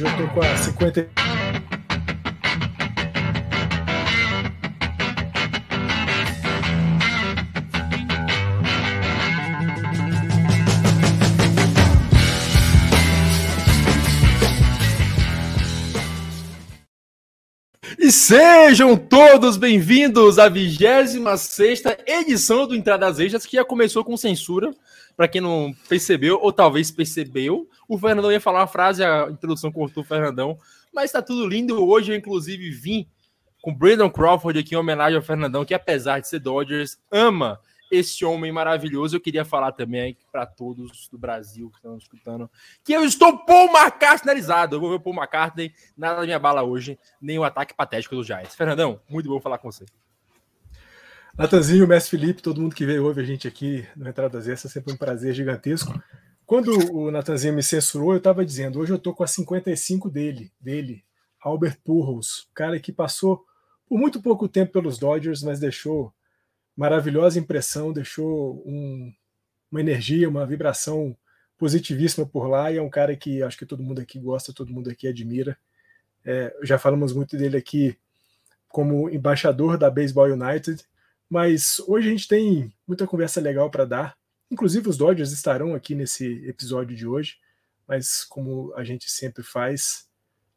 Hoje tô com a 50. E sejam todos bem-vindos à 26 edição do Entradas Extras, que já começou com censura, para quem não percebeu, ou talvez percebeu. O Fernandão ia falar uma frase, a introdução cortou o Fernandão, mas tá tudo lindo. Hoje eu, inclusive, vim com Brandon Crawford aqui em homenagem ao Fernandão, que apesar de ser Dodgers, ama esse homem maravilhoso. Eu queria falar também para todos do Brasil que estão escutando que eu estou Paul McCartneyizado. Eu vou ver o Paul McCartney, nada me abala hoje, nem o ataque patético dos Giants. Fernandão, muito bom falar com você. Natanzinho, Mestre Felipe, todo mundo que veio ouve a gente aqui no Entradas Essas, sempre um prazer gigantesco. Quando o Natanzinho me censurou, eu estava dizendo, hoje eu estou com a 55 dele, dele, Albert Pujols, cara que passou por muito pouco tempo pelos Dodgers, mas deixou maravilhosa impressão, deixou um, uma energia, uma vibração positivíssima por lá e é um cara que acho que todo mundo aqui gosta, todo mundo aqui admira. É, já falamos muito dele aqui como embaixador da Baseball United, mas hoje a gente tem muita conversa legal para dar. Inclusive os Dodgers estarão aqui nesse episódio de hoje, mas como a gente sempre faz,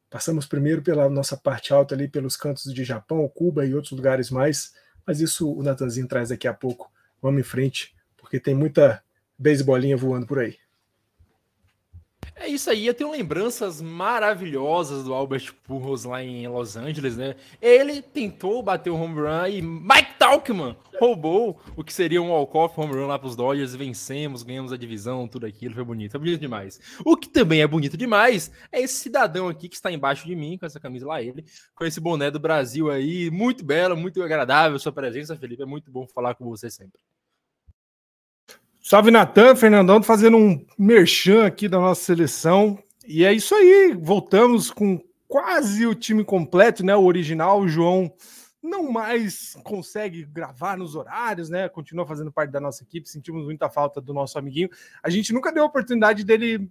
passamos primeiro pela nossa parte alta ali pelos cantos de Japão, Cuba e outros lugares mais mas isso o Natanzinho traz daqui a pouco. Vamos em frente, porque tem muita beisebolinha voando por aí. É isso aí, eu tenho lembranças maravilhosas do Albert Pujols lá em Los Angeles, né? Ele tentou bater o home run e Mike Talkman roubou o que seria um walk-off home run lá para os Dodgers, vencemos, ganhamos a divisão, tudo aquilo, foi bonito, foi bonito demais. O que também é bonito demais é esse cidadão aqui que está embaixo de mim, com essa camisa lá, ele, com esse boné do Brasil aí, muito belo, muito agradável sua presença, Felipe, é muito bom falar com você sempre. Salve Natan, Fernandão, fazendo um merchan aqui da nossa seleção. E é isso aí, voltamos com quase o time completo, né? O original, o João não mais consegue gravar nos horários, né? Continua fazendo parte da nossa equipe, sentimos muita falta do nosso amiguinho. A gente nunca deu a oportunidade dele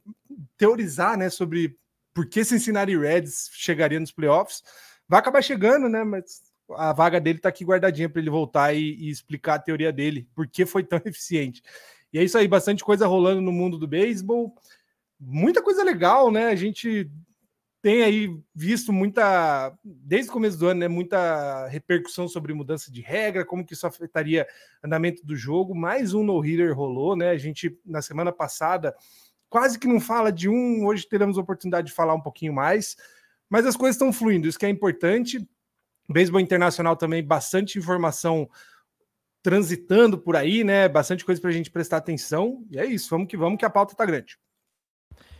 teorizar, né, sobre por que Cincinnati Reds chegaria nos playoffs. Vai acabar chegando, né? Mas a vaga dele tá aqui guardadinha para ele voltar e, e, explicar a teoria dele, por que foi tão eficiente. E é isso aí, bastante coisa rolando no mundo do beisebol. Muita coisa legal, né? A gente tem aí visto muita, desde o começo do ano, né, muita repercussão sobre mudança de regra, como que isso afetaria andamento do jogo. Mais um no-hitter rolou, né? A gente, na semana passada, quase que não fala de um, hoje teremos a oportunidade de falar um pouquinho mais, mas as coisas estão fluindo, isso que é importante. Beisebol internacional também, bastante informação transitando por aí, né? Bastante coisa para a gente prestar atenção. E é isso, vamos que vamos, que a pauta está grande.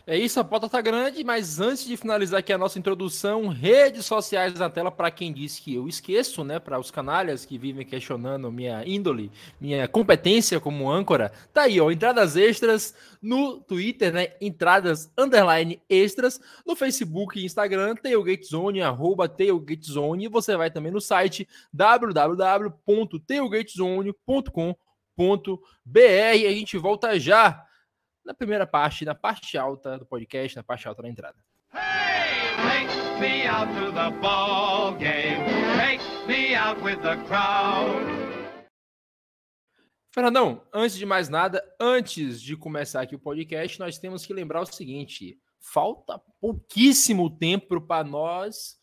É isso, a pauta tá grande, mas antes de finalizar aqui a nossa introdução, redes sociais na tela para quem disse que eu esqueço, né? Para os canalhas que vivem questionando minha índole, minha competência como âncora, tá aí, ó, entradas extras no Twitter, né? Entradas underline extras no Facebook e Instagram, tailgatezone, arroba tailgatezone, você vai também no site www.tailgatezone.com.br a gente volta já na primeira parte, na parte alta do podcast, na parte alta da entrada. Hey, take me out to the ball game. Take me out with the crowd. Fernandão, antes de mais nada, antes de começar aqui o podcast, nós temos que lembrar o seguinte: falta pouquíssimo tempo para nós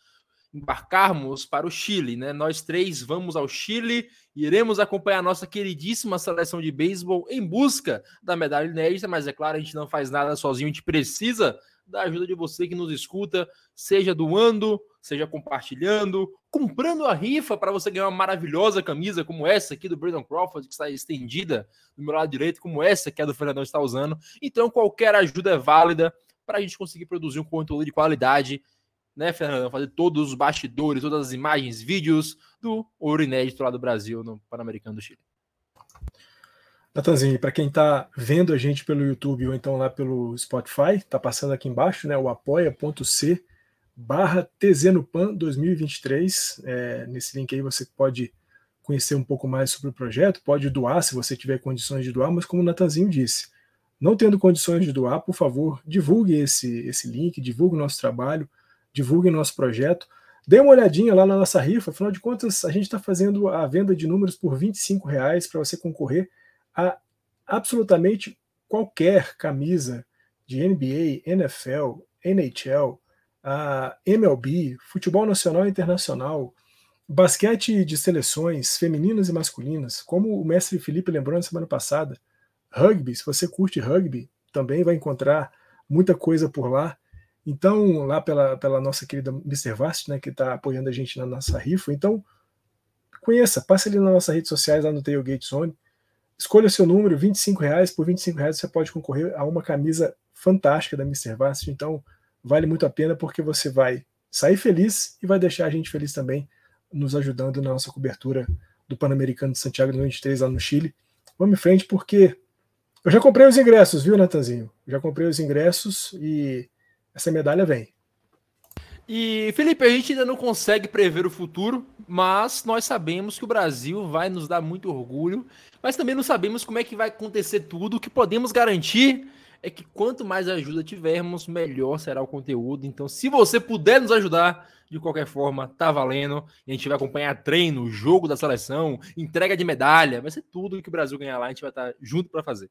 embarcarmos para o Chile, né? Nós três vamos ao Chile e iremos acompanhar a nossa queridíssima seleção de beisebol em busca da medalha inédita, mas é claro, a gente não faz nada sozinho, a gente precisa da ajuda de você que nos escuta, seja doando, seja compartilhando, comprando a rifa para você ganhar uma maravilhosa camisa como essa aqui do Brandon Crawford, que está estendida do meu lado direito, como essa que a do Fernandão está usando. Então, qualquer ajuda é válida para a gente conseguir produzir um conteúdo de qualidade né, Fernando? Fazer todos os bastidores, todas as imagens, vídeos do ouro inédito lá do Brasil no Pan-Americano do Chile. Natanzinho, para quem está vendo a gente pelo YouTube ou então lá pelo Spotify, está passando aqui embaixo, né, o apoia.c barra TZNopan 2023. É, nesse link aí você pode conhecer um pouco mais sobre o projeto, pode doar se você tiver condições de doar, mas como o Natanzinho disse, Não tendo condições de doar, por favor, divulgue esse, esse link, divulgue o nosso trabalho, divulgue o nosso projeto. Dê uma olhadinha lá na nossa rifa, afinal de contas, a gente está fazendo a venda de números por R$ reais para você concorrer a absolutamente qualquer camisa de NBA, NFL, NHL, a MLB, futebol nacional e internacional, basquete de seleções femininas e masculinas, como o mestre Felipe lembrou na semana passada, rugby, se você curte rugby, também vai encontrar muita coisa por lá. Então, lá pela, pela nossa querida Mr. Vast, né, que está apoiando a gente na nossa rifa. Então, conheça, passe ali nas nossas redes sociais, lá no Tailgate Zone. Escolha o seu número, 25 reais. Por 25 reais você pode concorrer a uma camisa fantástica da Mr. Vast. Então, vale muito a pena porque você vai sair feliz e vai deixar a gente feliz também, nos ajudando na nossa cobertura do Pan-Americano de Santiago 2023 lá no Chile. Vamos em frente porque eu já comprei os ingressos, viu, Natanzinho? Já comprei os ingressos e essa medalha vem. E, Felipe, a gente ainda não consegue prever o futuro, mas nós sabemos que o Brasil vai nos dar muito orgulho, mas também não sabemos como é que vai acontecer tudo. O que podemos garantir é que quanto mais ajuda tivermos, melhor será o conteúdo. Então, se você puder nos ajudar, de qualquer forma, tá valendo. A gente vai acompanhar treino, jogo da seleção, entrega de medalha, vai ser tudo que o Brasil ganhar lá, a gente vai estar junto para fazer.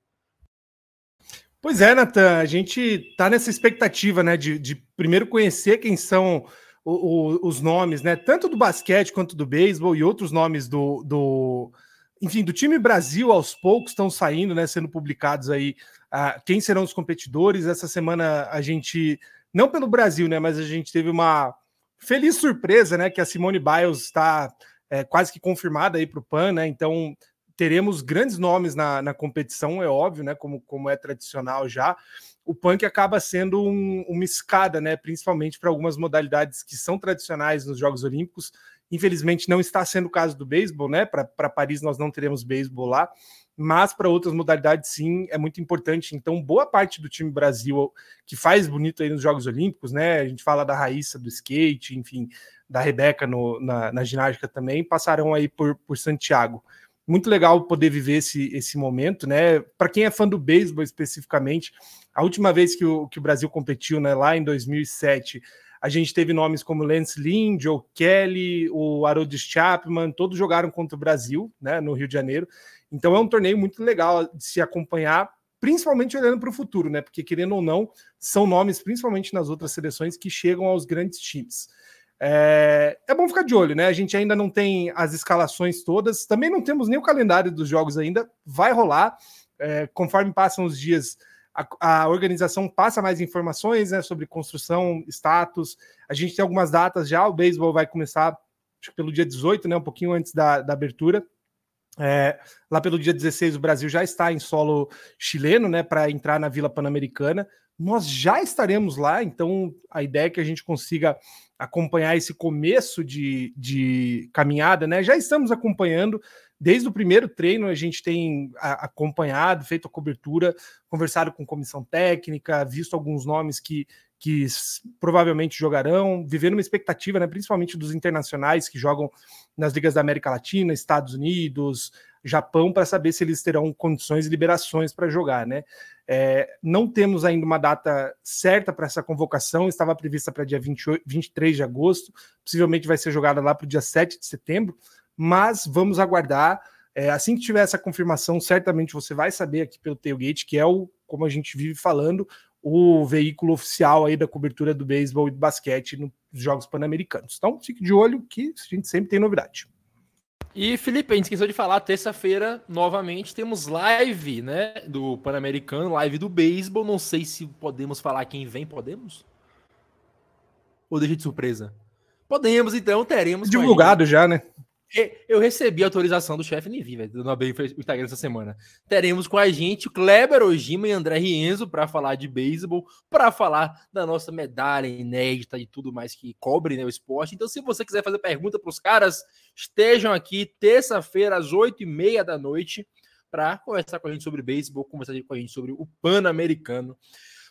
Pois é, Natan, a gente está nessa expectativa, né, de, de, primeiro conhecer quem são o, o, os nomes, né, tanto do basquete quanto do beisebol e outros nomes do, do, enfim, do time Brasil aos poucos estão saindo, né, sendo publicados aí, uh, quem serão os competidores. Essa semana a gente, não pelo Brasil, né, mas a gente teve uma feliz surpresa, né, que a Simone Biles está é, quase que confirmada aí para o PAN, né, então teremos grandes nomes na, na competição, é óbvio, né? Como, como é tradicional já. O punk acaba sendo um, uma escada, né? Principalmente para algumas modalidades que são tradicionais nos Jogos Olímpicos. Infelizmente, não está sendo o caso do beisebol, né? Para Paris, nós não teremos beisebol lá, mas para outras modalidades, sim, é muito importante. Então, boa parte do time Brasil que faz bonito aí nos Jogos Olímpicos, né? A gente fala da Raíssa do skate, enfim, da Rebeca no, na, na ginástica também, passarão aí por, por Santiago muito legal poder viver esse, esse momento, né? Para quem é fã do beisebol especificamente, a última vez que o, que o Brasil competiu, né, lá em 2007, a gente teve nomes como Lance Lynn, Joe Kelly, o Arodis Chapman, todos jogaram contra o Brasil, né, no Rio de Janeiro. Então é um torneio muito legal de se acompanhar, principalmente olhando para o futuro, né? Porque querendo ou não, são nomes, principalmente nas outras seleções, que chegam aos grandes times. É, é, bom ficar de olho, né? A gente ainda não tem as escalações todas, também não temos nem o calendário dos jogos ainda, vai rolar. É, conforme passam os dias, a, a, organização passa mais informações né, sobre construção, status. A gente tem algumas datas já, o beisebol vai começar pelo dia 18, né? Um pouquinho antes da, da abertura. É, lá pelo dia 16, o Brasil já está em solo chileno, né? Para entrar na Vila Pan-Americana. Nós já estaremos lá, então a ideia é que a gente consiga acompanhar esse começo de, de caminhada, né? Já estamos acompanhando. Desde o primeiro treino, a gente tem acompanhado, feito a cobertura, conversado com comissão técnica, visto alguns nomes que, que provavelmente jogarão, vivendo uma expectativa, né, principalmente dos internacionais que jogam nas ligas da América Latina, Estados Unidos, Japão, para saber se eles terão condições e liberações para jogar, né? É, não temos ainda uma data certa para essa convocação, estava prevista para dia 28, 23 de agosto, possivelmente vai ser jogada lá para o dia 7 de setembro, mas vamos aguardar. É, assim que tiver essa confirmação, certamente você vai saber aqui pelo Tailgate, que é o, como a gente vive falando, o veículo oficial aí da cobertura do beisebol e do basquete nos Jogos Pan-Americanos. Então, fique de olho que a gente sempre tem novidade. E, Felipe, a gente esqueceu de falar, terça-feira, novamente, temos live, né, do Pan-Americano, live do beisebol. Não sei se podemos falar quem vem, podemos? Ou deixa de surpresa? Podemos, então, teremos. Divulgado já, né? Eu recebi a autorização do chefe Nivi, velho, do Nobel o Instagram essa semana. Teremos com a gente o Kleber Ojima e André Rienzo para falar de beisebol, para falar da nossa medalha inédita e tudo mais que cobre né, o esporte. Então, se você quiser fazer pergunta para os caras, estejam aqui terça-feira às oito e meia da noite para conversar com a gente sobre beisebol, conversar com a gente sobre o Pan-Americano.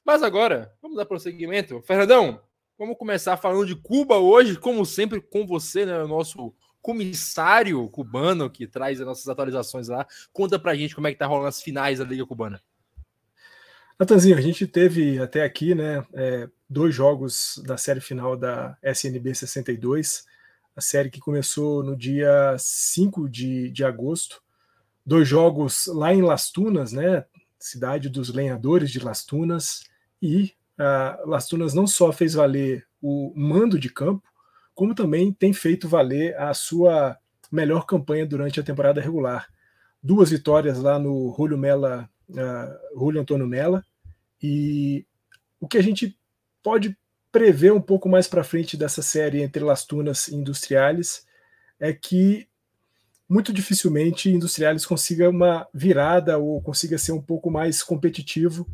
Mas agora, vamos dar prosseguimento. Fernandão, vamos começar falando de Cuba hoje, como sempre, com você, né, o nosso comissário cubano que traz as nossas atualizações lá. Conta pra gente como é que tá rolando as finais da Liga Cubana. Natanzinho, a gente teve até aqui né, é, dois jogos da série final da SNB 62, a série que começou no dia 5 de, de agosto. Dois jogos lá em Las Tunas, né, cidade dos lenhadores de Las Tunas, e a Las Tunas não só fez valer o mando de campo, como também tem feito valer a sua melhor campanha durante a temporada regular. Duas vitórias lá no Julio Mela uh, Julio Antônio Mella, e o que a gente pode prever um pouco mais para frente dessa série entre Las Tunas e Industriales é que muito dificilmente Industriales consiga uma virada ou consiga ser um pouco mais competitivo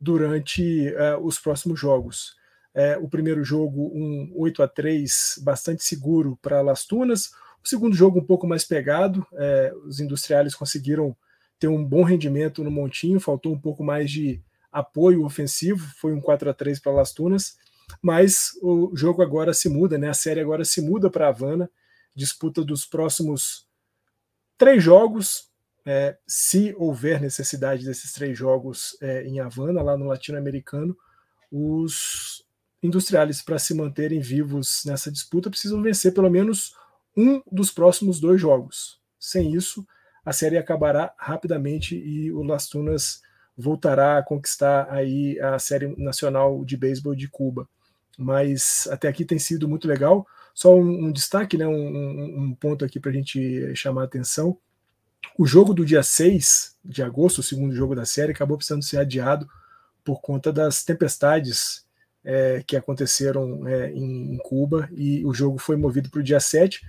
durante uh, os próximos jogos. É, o primeiro jogo, um 8 a 3 bastante seguro para Las Tunas. O segundo jogo, um pouco mais pegado. É, os industriais conseguiram ter um bom rendimento no Montinho, faltou um pouco mais de apoio ofensivo, foi um 4 a 3 para Las Tunas, mas o jogo agora se muda, né? A série agora se muda para Havana, disputa dos próximos três jogos, é, se houver necessidade desses três jogos é, em Havana, lá no Latino-Americano, os industriais para se manterem vivos nessa disputa precisam vencer pelo menos um dos próximos dois jogos. Sem isso, a série acabará rapidamente e o Las Tunas voltará a conquistar aí a série nacional de beisebol de Cuba. Mas até aqui tem sido muito legal. Só um, um destaque, né, um, um ponto aqui para a gente chamar a atenção. O jogo do dia 6 de agosto, o segundo jogo da série, acabou precisando ser adiado por conta das tempestades é, que aconteceram é, em, em, Cuba e o jogo foi movido para o dia 7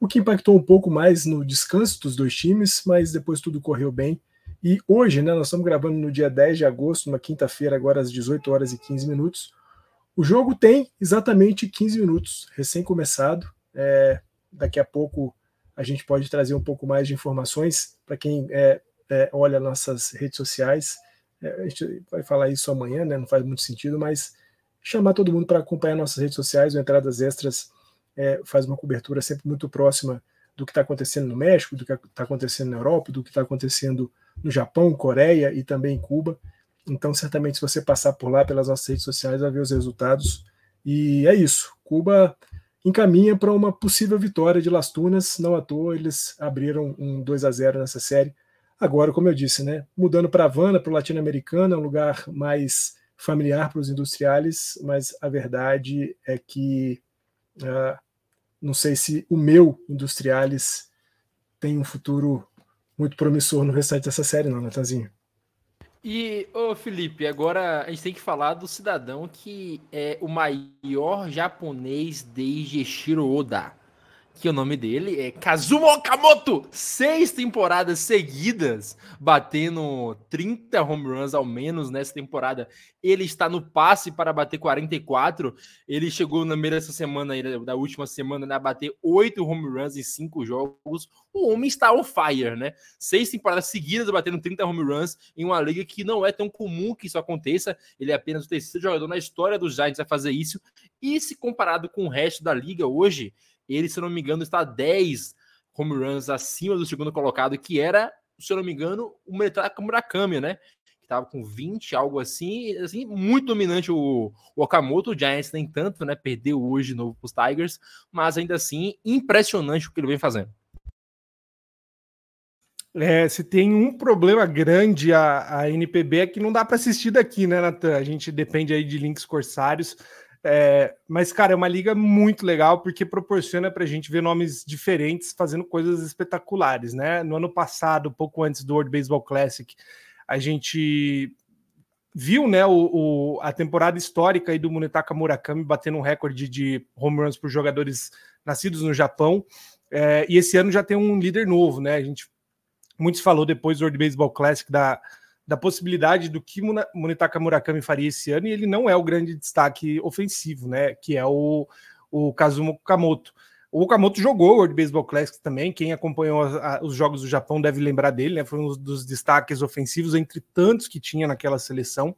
o que impactou um pouco mais no descanso dos dois times, mas depois tudo correu bem. E hoje, né, nós estamos gravando no dia 10 de agosto, numa quinta-feira, agora às 18 horas e 15 minutos. O jogo tem exatamente 15 minutos, recém-começado. É, daqui a pouco a gente pode trazer um pouco mais de informações para quem é, é, olha nossas redes sociais. É, a gente vai falar isso amanhã, né, não faz muito sentido, mas chamar todo mundo para acompanhar nossas redes sociais, o Entradas Extras é, faz uma cobertura sempre muito próxima do que está acontecendo no México, do que está acontecendo na Europa, do que está acontecendo no Japão, Coreia e também Cuba. Então, certamente, se você passar por lá pelas nossas redes sociais, vai ver os resultados. E é isso. Cuba encaminha para uma possível vitória de Las Tunas. Não à toa, eles abriram um 2 a 0 nessa série. Agora, como eu disse, né, mudando para Havana, para o latino-americano, é um lugar mais familiar para os industriais, mas a verdade é que Uh, não sei se o meu Industriales tem um futuro muito promissor no restante dessa série, não, Natanzinho. E, ô Felipe, agora a gente tem que falar do cidadão que é o maior japonês desde Shiro Oda que o nome dele é Kazuma Okamoto. Seis temporadas seguidas, batendo 30 home runs ao menos nessa temporada. Ele está no passe para bater 44. Ele chegou na meia dessa semana, da última semana, né, a bater oito home runs em cinco jogos. O homem está on fire, né? Seis temporadas seguidas batendo 30 home runs em uma liga que não é tão comum que isso aconteça. Ele é apenas o terceiro jogador na história dos Giants a fazer isso. E se comparado com o resto da liga hoje, ele, se não me engano, está 10 home runs acima do segundo colocado, que era, se eu não me engano, o Metaka Murakami, né? Que estava com 20, algo assim, assim, muito dominante o, o Okamoto, o Giants nem tanto, né? Perdeu hoje de novo para os Tigers, mas ainda assim, impressionante o que ele vem fazendo. É, se tem um problema grande a, a NPB é que não dá para assistir daqui, né, Natan? A gente depende aí de links corsários. É, mas, cara, é uma liga muito legal porque proporciona para a gente ver nomes diferentes fazendo coisas espetaculares, né? No ano passado, pouco antes do World Baseball Classic, a gente viu, né, o, o a temporada histórica aí do Munetaka Murakami batendo um recorde de home runs por jogadores nascidos no Japão. É, e esse ano já tem um líder novo, né? A gente muitos falou depois do World Baseball Classic da da possibilidade do que Munetaka Murakami faria esse ano, e ele não é o grande destaque ofensivo, né? Que é o, o Kazuma Okamoto. O Okamoto jogou o World Baseball Classic também. Quem acompanhou a, a, os jogos do Japão deve lembrar dele, né? Foi um dos destaques ofensivos entre tantos que tinha naquela seleção.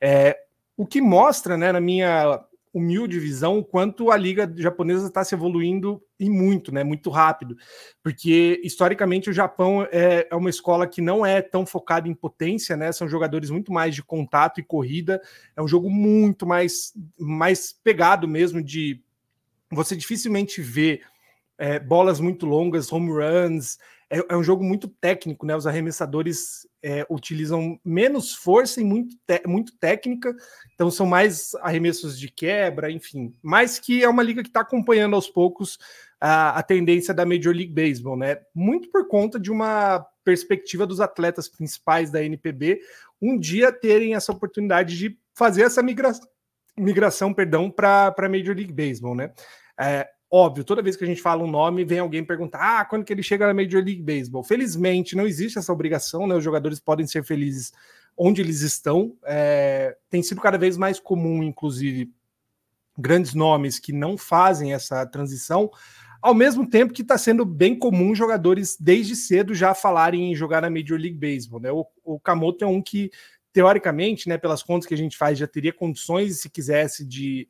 É, o que mostra, né, na minha humilde visão o quanto a liga japonesa está se evoluindo e muito, né? Muito rápido, porque historicamente o Japão é, é, uma escola que não é tão focada em potência, né? São jogadores muito mais de contato e corrida. É um jogo muito mais mais pegado mesmo de você dificilmente vê é, bolas muito longas, home runs. É, é, um jogo muito técnico, né? Os arremessadores é, utilizam menos força e muito, muito técnica, então são mais arremessos de quebra, enfim. Mas que é uma liga que está acompanhando aos poucos a, a, tendência da Major League Baseball, né? Muito por conta de uma perspectiva dos atletas principais da NPB um dia terem essa oportunidade de fazer essa migração, migração perdão, para a Major League Baseball, né? É, Óbvio, toda vez que a gente fala um nome, vem alguém perguntar: ah, quando que ele chega na Major League Baseball? Felizmente, não existe essa obrigação, né? Os jogadores podem ser felizes onde eles estão. É, tem sido cada vez mais comum, inclusive, grandes nomes que não fazem essa transição, ao mesmo tempo que está sendo bem comum jogadores desde cedo já falarem em jogar na Major League Baseball. Né? O, o Kamoto é um que, teoricamente, né, pelas contas que a gente faz, já teria condições, se quisesse, de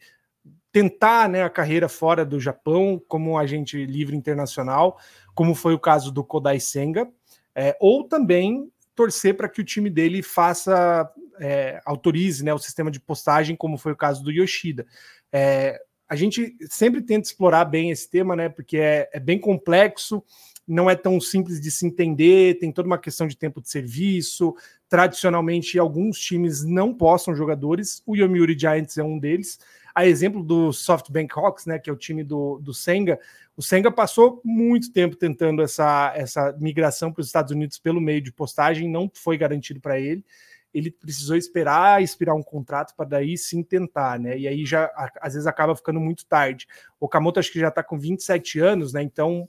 tentar né, a carreira fora do Japão como agente livre internacional, como foi o caso do Kodai Senga, é, ou também torcer para que o time dele faça, é, autorize né, o sistema de postagem, como foi o caso do Yoshida. É, a gente sempre tenta explorar bem esse tema, né, porque é, é bem complexo, não é tão simples de se entender, tem toda uma questão de tempo de serviço. Tradicionalmente, alguns times não postam jogadores, o Yomiuri Giants é um deles a exemplo do SoftBank Hawks, né, que é o time do, do Senga, o Senga passou muito tempo tentando essa, essa migração para os Estados Unidos pelo meio de postagem, não foi garantido para ele. Ele precisou esperar expirar um contrato para daí sim tentar, né? E aí já às vezes acaba ficando muito tarde. O Kamoto acho que já está com 27 anos, né? Então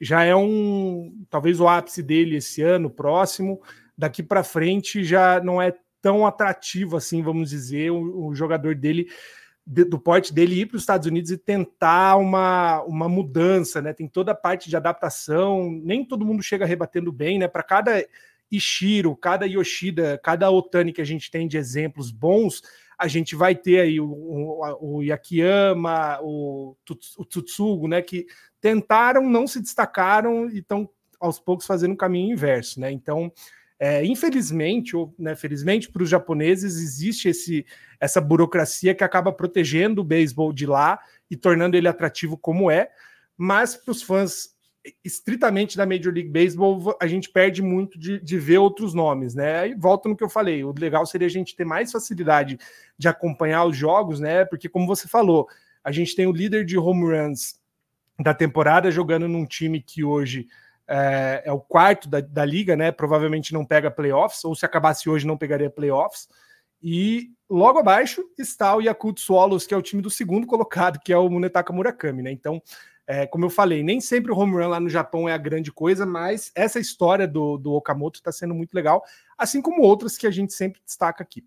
já é um talvez o ápice dele esse ano próximo. Daqui para frente já não é tão atrativo assim, vamos dizer, o, o jogador dele do porte dele ir para os Estados Unidos e tentar uma, uma mudança, né? Tem toda a parte de adaptação, nem todo mundo chega rebatendo bem, né? Para cada Ishiro, cada Yoshida, cada Otani que a gente tem de exemplos bons, a gente vai ter aí o, o, o Yakiyama, o, o Tsutsugo, né? Que tentaram, não se destacaram e estão aos poucos fazendo um caminho inverso, né? Então, é, infelizmente, ou né, felizmente para os japoneses, existe esse, essa burocracia que acaba protegendo o beisebol de lá e tornando ele atrativo como é, mas para os fãs estritamente da Major League Baseball, a gente perde muito de, de ver outros nomes, né? E volta no que eu falei, o legal seria a gente ter mais facilidade de acompanhar os jogos, né? Porque, como você falou, a gente tem o líder de home runs da temporada jogando num time que hoje é, é o quarto da, da, liga, né? Provavelmente não pega playoffs, ou se acabasse hoje, não pegaria playoffs. E logo abaixo está o Yakult Swallows, que é o time do segundo colocado, que é o Munetaka Murakami, né? Então, é, como eu falei, nem sempre o home run lá no Japão é a grande coisa, mas essa história do, do Okamoto está sendo muito legal, assim como outras que a gente sempre destaca aqui.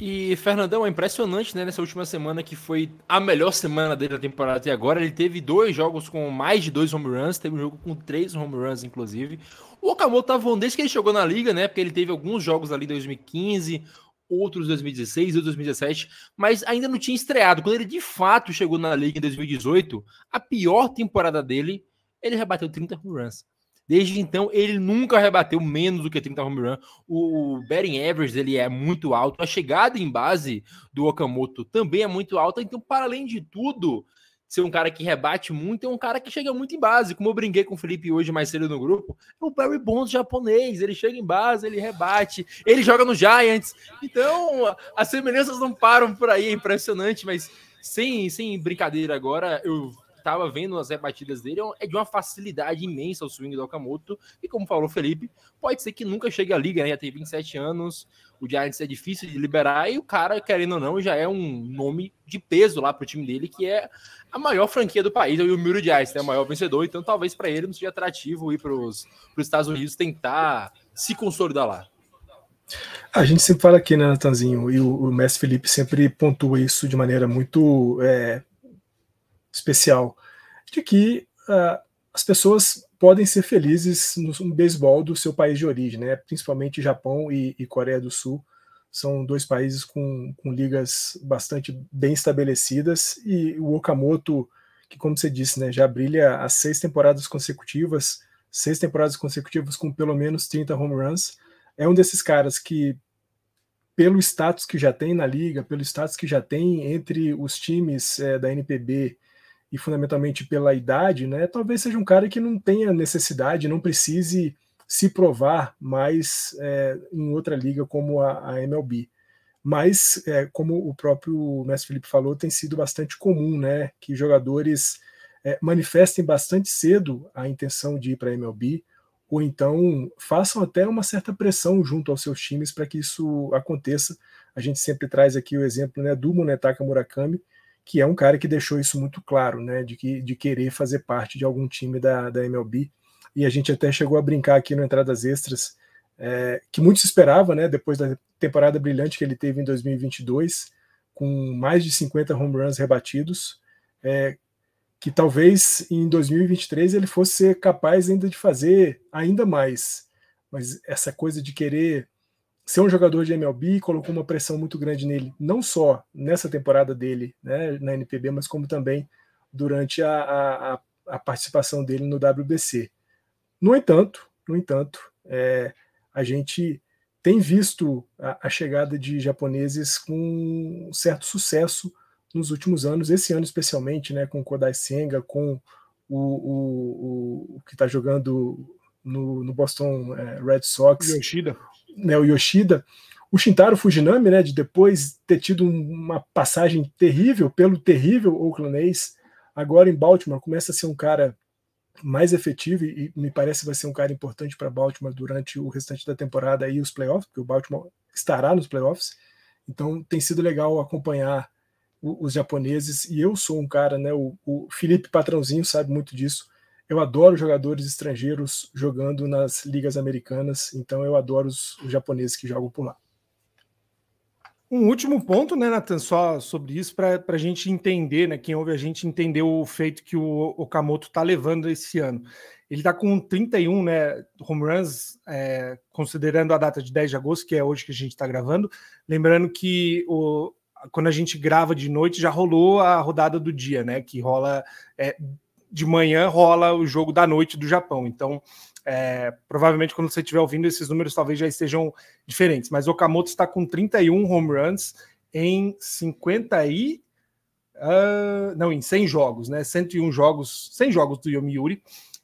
E Fernandão, é impressionante, né? Nessa última semana que foi a melhor semana dele da temporada até agora. Ele teve dois jogos com mais de dois home runs, teve um jogo com três home runs, inclusive. O Okamoto tava desde que ele chegou na liga, né? Porque ele teve alguns jogos ali em 2015, outros em 2016 e 2017, mas ainda não tinha estreado. Quando ele de fato chegou na liga em 2018, a pior temporada dele, ele rebateu 30 home runs. Desde então, ele nunca rebateu menos do que 30 home run. O batting average ele é muito alto. A chegada em base do Okamoto também é muito alta. Então, para além de tudo, ser um cara que rebate muito, é um cara que chega muito em base. Como eu brinquei com o Felipe hoje mais cedo no grupo, é o Barry Bonds japonês. Ele chega em base, ele rebate, ele joga no Giants. Então, as semelhanças não param por aí, é impressionante, mas sem, sem brincadeira agora, eu estava vendo as rebatidas dele, é de uma facilidade imensa o swing do Okamoto. E como falou o Felipe, pode ser que nunca chegue à liga, né? Já tem 27 anos, o Giants é difícil de liberar, e o cara, querendo ou não, já é um nome de peso lá pro time dele, que é a maior franquia do país, é o Miro Giants, né? O maior vencedor, então talvez para ele não seja atrativo ir para os Estados Unidos tentar se consolidar lá. A gente sempre fala aqui, né, Natanzinho, e o, o Messi Felipe sempre pontua isso de maneira muito é, especial de que uh, as pessoas podem ser felizes no, beisebol do seu país de origem, né? principalmente Japão e, e, Coreia do Sul São dois países com, com ligas bastante bem estabelecidas e o Okamoto, que como você disse, né, já brilha há seis temporadas consecutivas, seis temporadas consecutivas com pelo menos 30 home runs. É um desses caras que, pelo status que já tem na liga, pelo status que já tem entre os times é, da NPB e fundamentalmente pela idade, né, talvez seja um cara que não tenha necessidade, não precise se provar mais é, em outra liga como a, a MLB. Mas, é, como o próprio Mestre Felipe falou, tem sido bastante comum né, que jogadores é, manifestem bastante cedo a intenção de ir para a MLB, ou então façam até uma certa pressão junto aos seus times para que isso aconteça. A gente sempre traz aqui o exemplo né, do Munetaka Murakami, que é um cara que deixou isso muito claro, né, de, que, de querer fazer parte de algum time da, da MLB e a gente até chegou a brincar aqui no Entradas Extras, é, que muito se esperava, né, depois da temporada brilhante que ele teve em 2022, com mais de 50 home runs rebatidos, é, que talvez em 2023 ele fosse capaz ainda de fazer ainda mais. Mas essa coisa de querer ser um jogador de MLB colocou uma pressão muito grande nele, não só nessa temporada dele né, na NPB, mas como também durante a, a, a participação dele no WBC. No entanto, no entanto, é, a gente tem visto a, a, chegada de japoneses com certo sucesso nos últimos anos, esse ano especialmente, né, com Kodai Senga, com o, o, o que está jogando no, no Boston é, Red Sox, Yoshida. Né, o Yoshida, o Shintaro Fujinami, né, de depois ter tido uma passagem terrível pelo terrível Oakland A's, agora em Baltimore começa a ser um cara mais efetivo e me parece vai ser um cara importante para Baltimore durante o restante da temporada e os playoffs, porque o Baltimore estará nos playoffs. Então tem sido legal acompanhar os japoneses e eu sou um cara, né? O, o, Felipe Patrãozinho sabe muito disso. Eu adoro jogadores estrangeiros jogando nas ligas americanas, então eu adoro os, os japoneses que jogam por lá. Um último ponto, né, Nathan, só sobre isso, para a gente entender, né, quem ouve a gente entender o feito que o Okamoto está levando esse ano. Ele está com 31 né, home runs, é, considerando a data de 10 de agosto, que é hoje que a gente está gravando. Lembrando que o, quando a gente grava de noite já rolou a rodada do dia, né? Que rola é, de manhã rola o jogo da noite do Japão. Então é, provavelmente, quando você estiver ouvindo, esses números talvez já estejam diferentes. Mas Okamoto está com 31 home runs em 50 e. Uh, não, em 100 jogos, né? 101 jogos, 100 jogos do Yomiuri.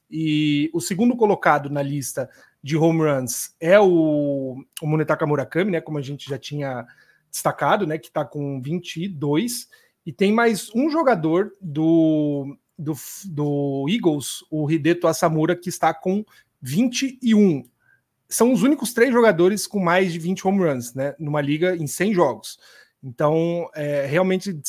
E o segundo colocado na lista de home runs é o, o Munetaka Murakami, né? Como a gente já tinha destacado, né? Que está com 22. E tem mais um jogador do, do, do Eagles, o Hideto Asamura, que está com 21. São os únicos três jogadores com mais de 20 home runs, né? Numa liga em 100 jogos. Então, é realmente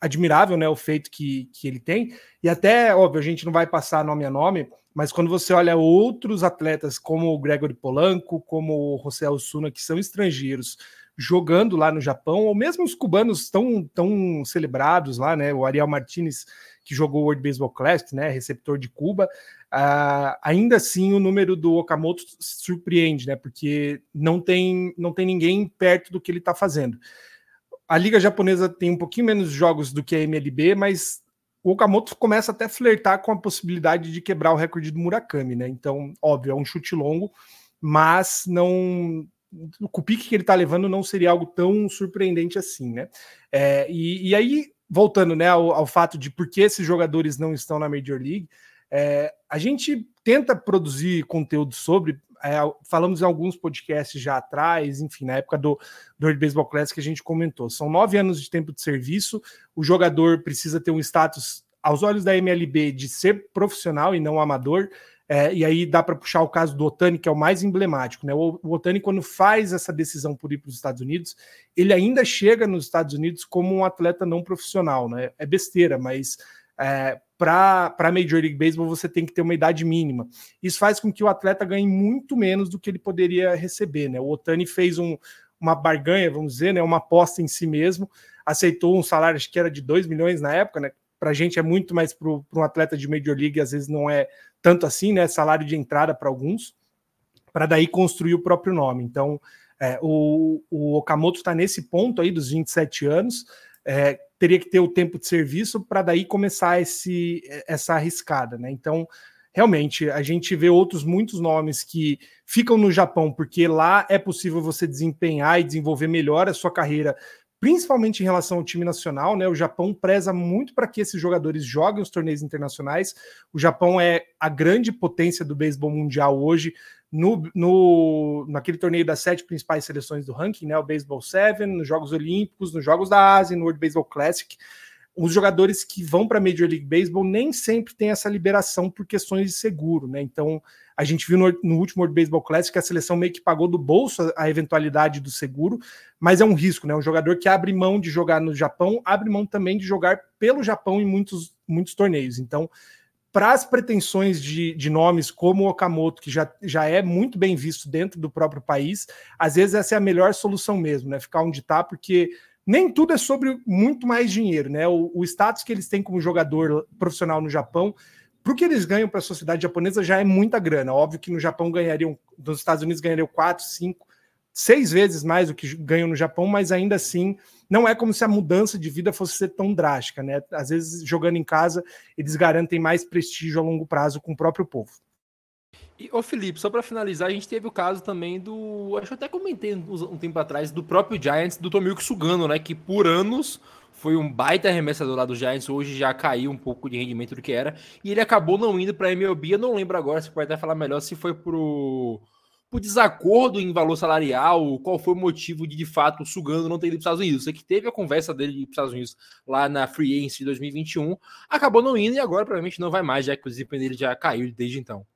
admirável, né? O feito que, que ele tem. E até, óbvio, a gente não vai passar nome a nome, mas quando você olha outros atletas como o Gregory Polanco, como o José Osuna, que são estrangeiros, jogando lá no Japão, ou mesmo os cubanos tão, tão celebrados lá, né? O Ariel Martinez, que jogou o World Baseball Classic, né? Receptor de Cuba. Uh, ainda assim, o número do Okamoto surpreende, né? Porque não tem, não tem ninguém perto do que ele está fazendo. A Liga Japonesa tem um pouquinho menos jogos do que a MLB, mas o Okamoto começa até a flertar com a possibilidade de quebrar o recorde do Murakami, né? Então, óbvio, é um chute longo, mas não. O pique que ele está levando não seria algo tão surpreendente assim, né? É, e, e, aí, voltando né, ao, ao fato de por que esses jogadores não estão na Major League, é, a gente tenta produzir conteúdo sobre. É, falamos em alguns podcasts já atrás, enfim, na época do, do Baseball Classic que a gente comentou. São nove anos de tempo de serviço, o jogador precisa ter um status, aos olhos da MLB, de ser profissional e não amador. É, e aí dá para puxar o caso do Otani, que é o mais emblemático. Né? O, o Otani, quando faz essa decisão por ir para os Estados Unidos, ele ainda chega nos Estados Unidos como um atleta não profissional. Né? É besteira, mas é, para a Major League Baseball você tem que ter uma idade mínima. Isso faz com que o atleta ganhe muito menos do que ele poderia receber. Né? O Otani fez um, uma barganha, vamos dizer, né? uma aposta em si mesmo, aceitou um salário acho que era de 2 milhões na época, né? Para a gente é muito, mas para um atleta de Major League às vezes não é tanto assim, né? Salário de entrada para alguns, para daí construir o próprio nome. Então, É, o, o Okamoto está nesse ponto aí dos 27 anos, é, teria que ter o tempo de serviço para daí começar esse, essa arriscada, né? Então, realmente, a gente vê outros muitos nomes que ficam no Japão, porque lá é possível você desempenhar e desenvolver melhor a sua carreira, principalmente em relação ao time nacional, né? O Japão preza muito para que esses jogadores joguem os torneios internacionais. O Japão é a grande potência do beisebol mundial hoje no, no, naquele torneio das sete principais seleções do ranking, né? O Baseball Seven, nos Jogos Olímpicos, nos Jogos da Ásia, no World Baseball Classic. Os jogadores que vão para Major League Baseball nem sempre têm essa liberação por questões de seguro, né? Então, a gente viu no, no último World Baseball Classic que a seleção meio que pagou do bolso a, a eventualidade do seguro, mas é um risco, né? Um jogador que abre mão de jogar no Japão, abre mão também de jogar pelo Japão em muitos, muitos torneios. Então, para as pretensões de, de, nomes como o Okamoto, que já, já é muito bem visto dentro do próprio país, às vezes essa é a melhor solução mesmo, né? Ficar onde está, porque nem tudo é sobre muito mais dinheiro, né? O, o status que eles têm como jogador profissional no Japão, para o que eles ganham para a sociedade japonesa já é muita grana. Óbvio que no Japão ganhariam, nos Estados Unidos ganhariam 4, 5, seis vezes mais do que ganham no Japão, mas ainda assim não é como se a mudança de vida fosse ser tão drástica, né? Às vezes, jogando em casa, eles garantem mais prestígio a longo prazo com o próprio povo. E, ô Felipe, só para finalizar, a gente teve o caso também do. Acho que até comentei um, tempo atrás, do próprio Giants, do Tomilko Sugano, né? Que por anos foi um baita arremessador lá do Giants, hoje já caiu um pouco de rendimento do que era, e ele acabou não indo para MLB. Eu não lembro agora, você pode até falar melhor se foi pro por desacordo em valor salarial, qual foi o motivo de, de fato, o Sugando não ter ido para os Estados Unidos. Você que teve a conversa dele de para os Estados Unidos lá na Free Agency de 2021, acabou não indo e agora provavelmente não vai mais, já que o desempenho dele já caiu desde então.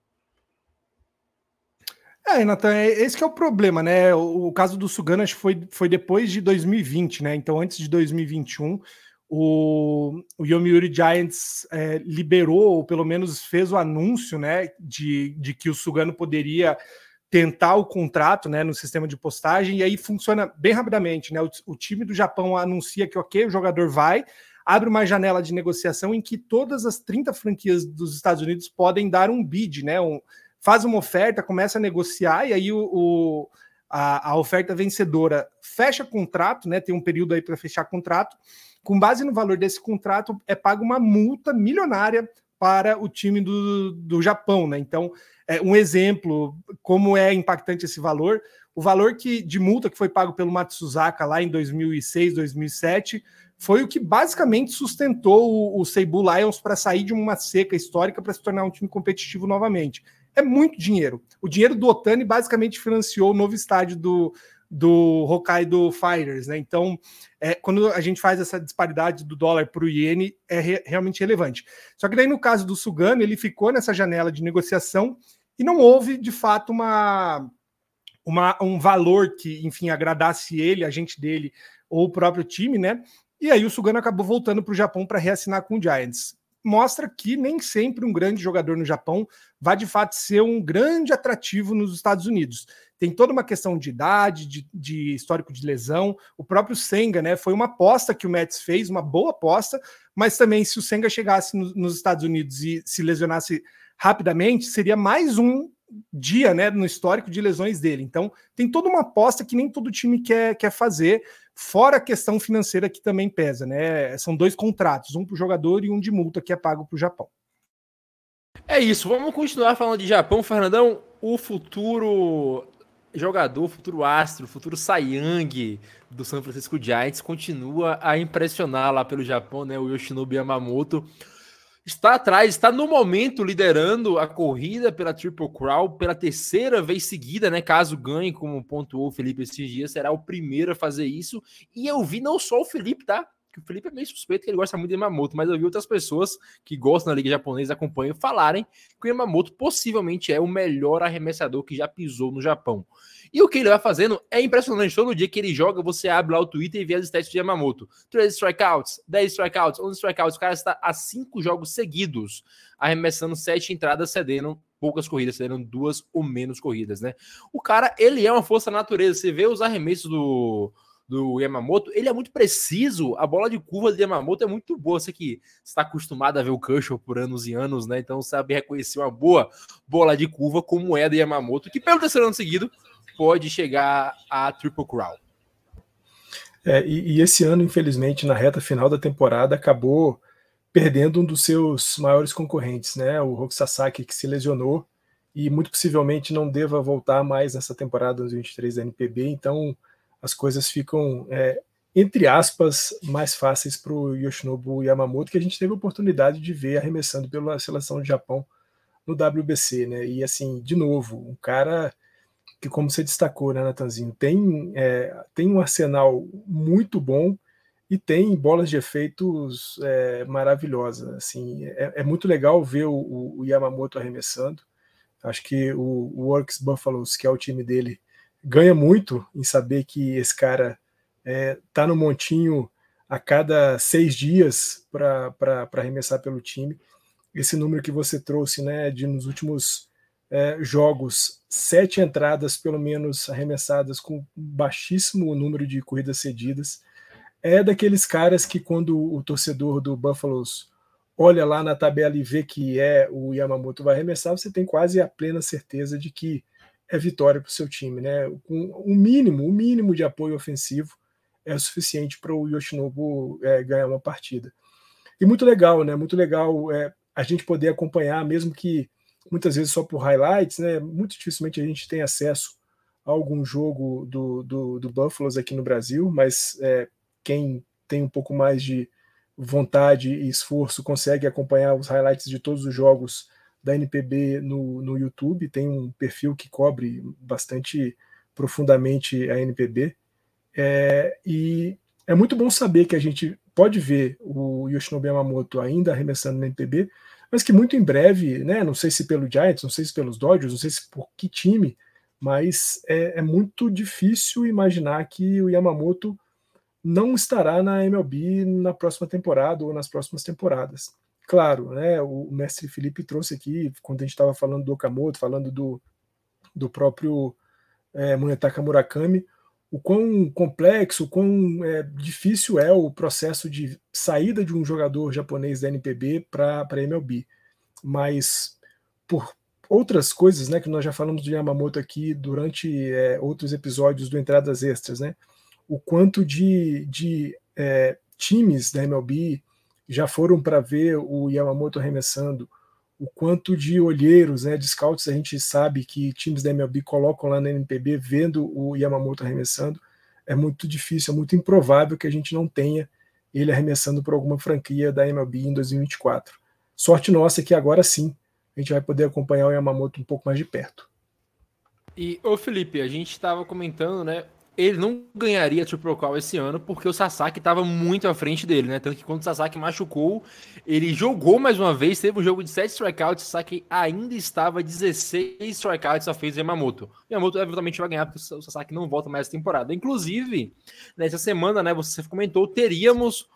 É, Nathan, é, esse que é o problema, né? O, o caso do que foi, foi depois de 2020, né? Então, antes de 2021, o, o Yomiuri Giants é, liberou, ou pelo menos fez o anúncio, né, de, de que o Sugano poderia tentar o contrato né, no sistema de postagem, e aí funciona bem rapidamente. Né? O, o, time do Japão anuncia que, ok, o jogador vai, abre uma janela de negociação em que todas as 30 franquias dos Estados Unidos podem dar um bid, né? Um, faz uma oferta, começa a negociar, e aí o, o a, a, oferta vencedora fecha contrato, né? Tem um período aí para fechar contrato. Com base no valor desse contrato, é paga uma multa milionária para o time do, do Japão, né? Então, é, um exemplo, como é impactante esse valor. O valor que, de multa que foi pago pelo Matsuzaka lá em 2006, 2007, foi o que basicamente sustentou o, o Seibu Lions para sair de uma seca histórica para se tornar um time competitivo novamente. É muito dinheiro. O dinheiro do Otani basicamente financiou o novo estádio do, do Hokkaido Fighters, né? Então, é, quando a gente faz essa disparidade do dólar para o iene, é re, realmente relevante. Só que daí, no caso do Sugano, ele ficou nessa janela de negociação e não houve, de fato, uma, uma, um valor que, enfim, agradasse ele, a gente dele, ou o próprio time, né? E aí o Sugano acabou voltando para o Japão para reassinar com o Giants. Mostra que nem sempre um grande jogador no Japão vai de fato ser um grande atrativo nos Estados Unidos. Tem toda uma questão de idade, de, de histórico de lesão. O próprio Senga, né? Foi uma aposta que o Mets fez, uma boa aposta, mas também se o Senga chegasse no, nos Estados Unidos e se lesionasse rapidamente, seria mais um dia né, no histórico de lesões dele. Então, tem toda uma aposta que nem todo time quer, quer fazer, fora a questão financeira que também pesa, né? São dois contratos, um para o jogador e um de multa que é pago para o Japão. É isso, vamos continuar falando de Japão, Fernandão. O futuro jogador, futuro astro, futuro Sayang do San Francisco Giants continua a impressionar lá pelo Japão, né? O Yoshinobu Yamamoto está atrás, está no momento liderando a corrida pela Triple Crown pela terceira vez seguida, né? Caso ganhe, como pontuou o Felipe esses dias, será o primeiro a fazer isso. E eu vi não só o Felipe, tá? Que o Felipe é meio suspeito que ele gosta muito de Yamamoto, mas eu vi outras pessoas que gostam da Liga Japonesa, acompanham, falarem que o Yamamoto possivelmente é o melhor arremessador que já pisou no Japão. E o que ele vai fazendo é impressionante. Todo dia que ele joga, você abre lá o Twitter e vê as stats de Yamamoto. 13 strikeouts, 10 strikeouts, 11 strikeouts. O cara está a 5 jogos seguidos, arremessando 7 entradas, cedendo poucas corridas, cedendo duas ou menos corridas, né? O cara, ele é uma força natureza. Você vê os arremessos do, do Yamamoto, ele é muito preciso. A bola de curva do Yamamoto é muito boa. Você que está acostumado a ver o Kershaw por anos e anos, né? Então sabe reconhecer uma boa bola de curva como é do Yamamoto, que pelo terceiro ano seguido pode chegar a Triple Crown. É, e, e, esse ano, infelizmente, na reta final da temporada, acabou perdendo um dos seus maiores concorrentes, né? O Roki Sasaki, que se lesionou e muito possivelmente não deva voltar mais nessa temporada 2023 da NPB. Então, as coisas ficam, é, entre aspas, mais fáceis para o Yoshinobu Yamamoto, que a gente teve a oportunidade de ver arremessando pela seleção do Japão no WBC, né? E assim, de novo, um cara que, como você destacou, né, Natanzinho, tem, é, tem um arsenal muito bom e tem bolas de efeitos é, maravilhosas. Assim, é, é, muito legal ver o, o, Yamamoto arremessando. Acho que o, o Works Buffaloes, que é o time dele, ganha muito em saber que esse cara está é, no montinho a cada seis dias para arremessar pelo time. Esse número que você trouxe, né, de nos últimos é, jogos, sete entradas pelo menos arremessadas com baixíssimo número de corridas cedidas. É daqueles caras que quando o torcedor do Buffaloes olha lá na tabela e vê que é o Yamamoto vai arremessar, você tem quase a plena certeza de que é vitória para o seu time, né? Com o mínimo, o mínimo de apoio ofensivo é o suficiente para o Yoshinobu é, ganhar uma partida. E muito legal, né? Muito legal é, a gente poder acompanhar, mesmo que muitas vezes só por highlights, né? Muito dificilmente a gente tem acesso a algum jogo do, do, do aqui no Brasil, mas é, quem tem um pouco mais de vontade e esforço consegue acompanhar os highlights de todos os jogos da NPB no, no YouTube, tem um perfil que cobre bastante profundamente a NPB. É, e é muito bom saber que a gente pode ver o Yoshinobu Yamamoto ainda arremessando na NPB, mas que muito em breve, né, não sei se pelo Giants, não sei se pelos Dodgers, não sei se por que time, mas é, é muito difícil imaginar que o Yamamoto não estará na MLB na próxima temporada ou nas próximas temporadas. Claro, né, o mestre Felipe trouxe aqui, quando a gente estava falando do Okamoto, falando do, do próprio é, Munetaka Murakami, o quão complexo, o quão é, difícil é o processo de saída de um jogador japonês da NPB para a MLB. Mas por outras coisas, né, que nós já falamos de Yamamoto aqui durante é, outros episódios do Entradas Extras, né, o quanto de, de é, times da MLB já foram para ver o Yamamoto arremessando, o quanto de olheiros, né, de scouts a gente sabe que times da MLB colocam lá na NPB vendo o Yamamoto arremessando, é muito difícil, é muito improvável que a gente não tenha ele arremessando por alguma franquia da MLB em 2024. Sorte nossa que agora sim a gente vai poder acompanhar o Yamamoto um pouco mais de perto. E, ô Felipe, a gente estava comentando, né? Ele não ganharia Triple Crown esse ano porque o Sasaki estava muito à frente dele, né? Tanto que quando o Sasaki machucou, ele jogou mais uma vez, teve um jogo de 7 strikeouts, o Sasaki ainda estava 16 strikeouts a fez Yamamoto. Yamamoto eventualmente vai ganhar porque o Sasaki não volta mais essa temporada. Inclusive, nessa semana, né, você comentou, teríamos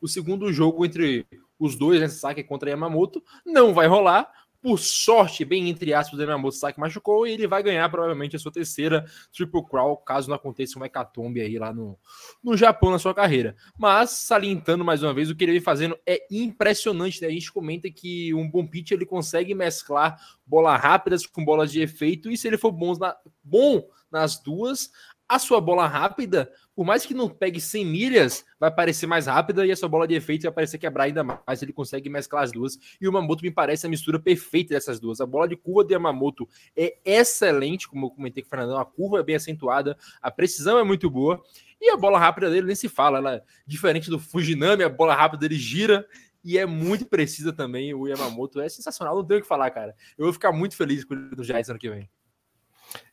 o segundo jogo entre os dois, né, Sasaki contra Yamamoto. Não vai rolar, por sorte, bem entre aspas, Yamamoto Sasaki machucou e ele vai ganhar provavelmente a sua terceira Triple Crown, caso não aconteça um hecatombe aí lá no, no Japão na sua carreira. Mas, salientando mais uma vez, o que ele vem fazendo é impressionante, né? A gente comenta que um bom pitch ele consegue mesclar bolas rápidas com bolas de efeito e se ele for bom, na, bom nas duas, a sua bola rápida, por mais que não pegue 100 milhas, vai parecer mais rápida e a sua bola de efeito vai parecer quebrar ainda mais. Ele consegue mesclar as duas. E o Yamamoto me parece a mistura perfeita dessas duas. A bola de curva do Yamamoto é excelente, como eu comentei com o Fernandão. A curva é bem acentuada, a precisão é muito boa. E a bola rápida dele nem se fala. Ela é diferente do Fujinami, a bola rápida dele gira e é muito precisa também. O Yamamoto é sensacional, não tenho o que falar, cara. Eu vou ficar muito feliz com ele no Giants ano que vem.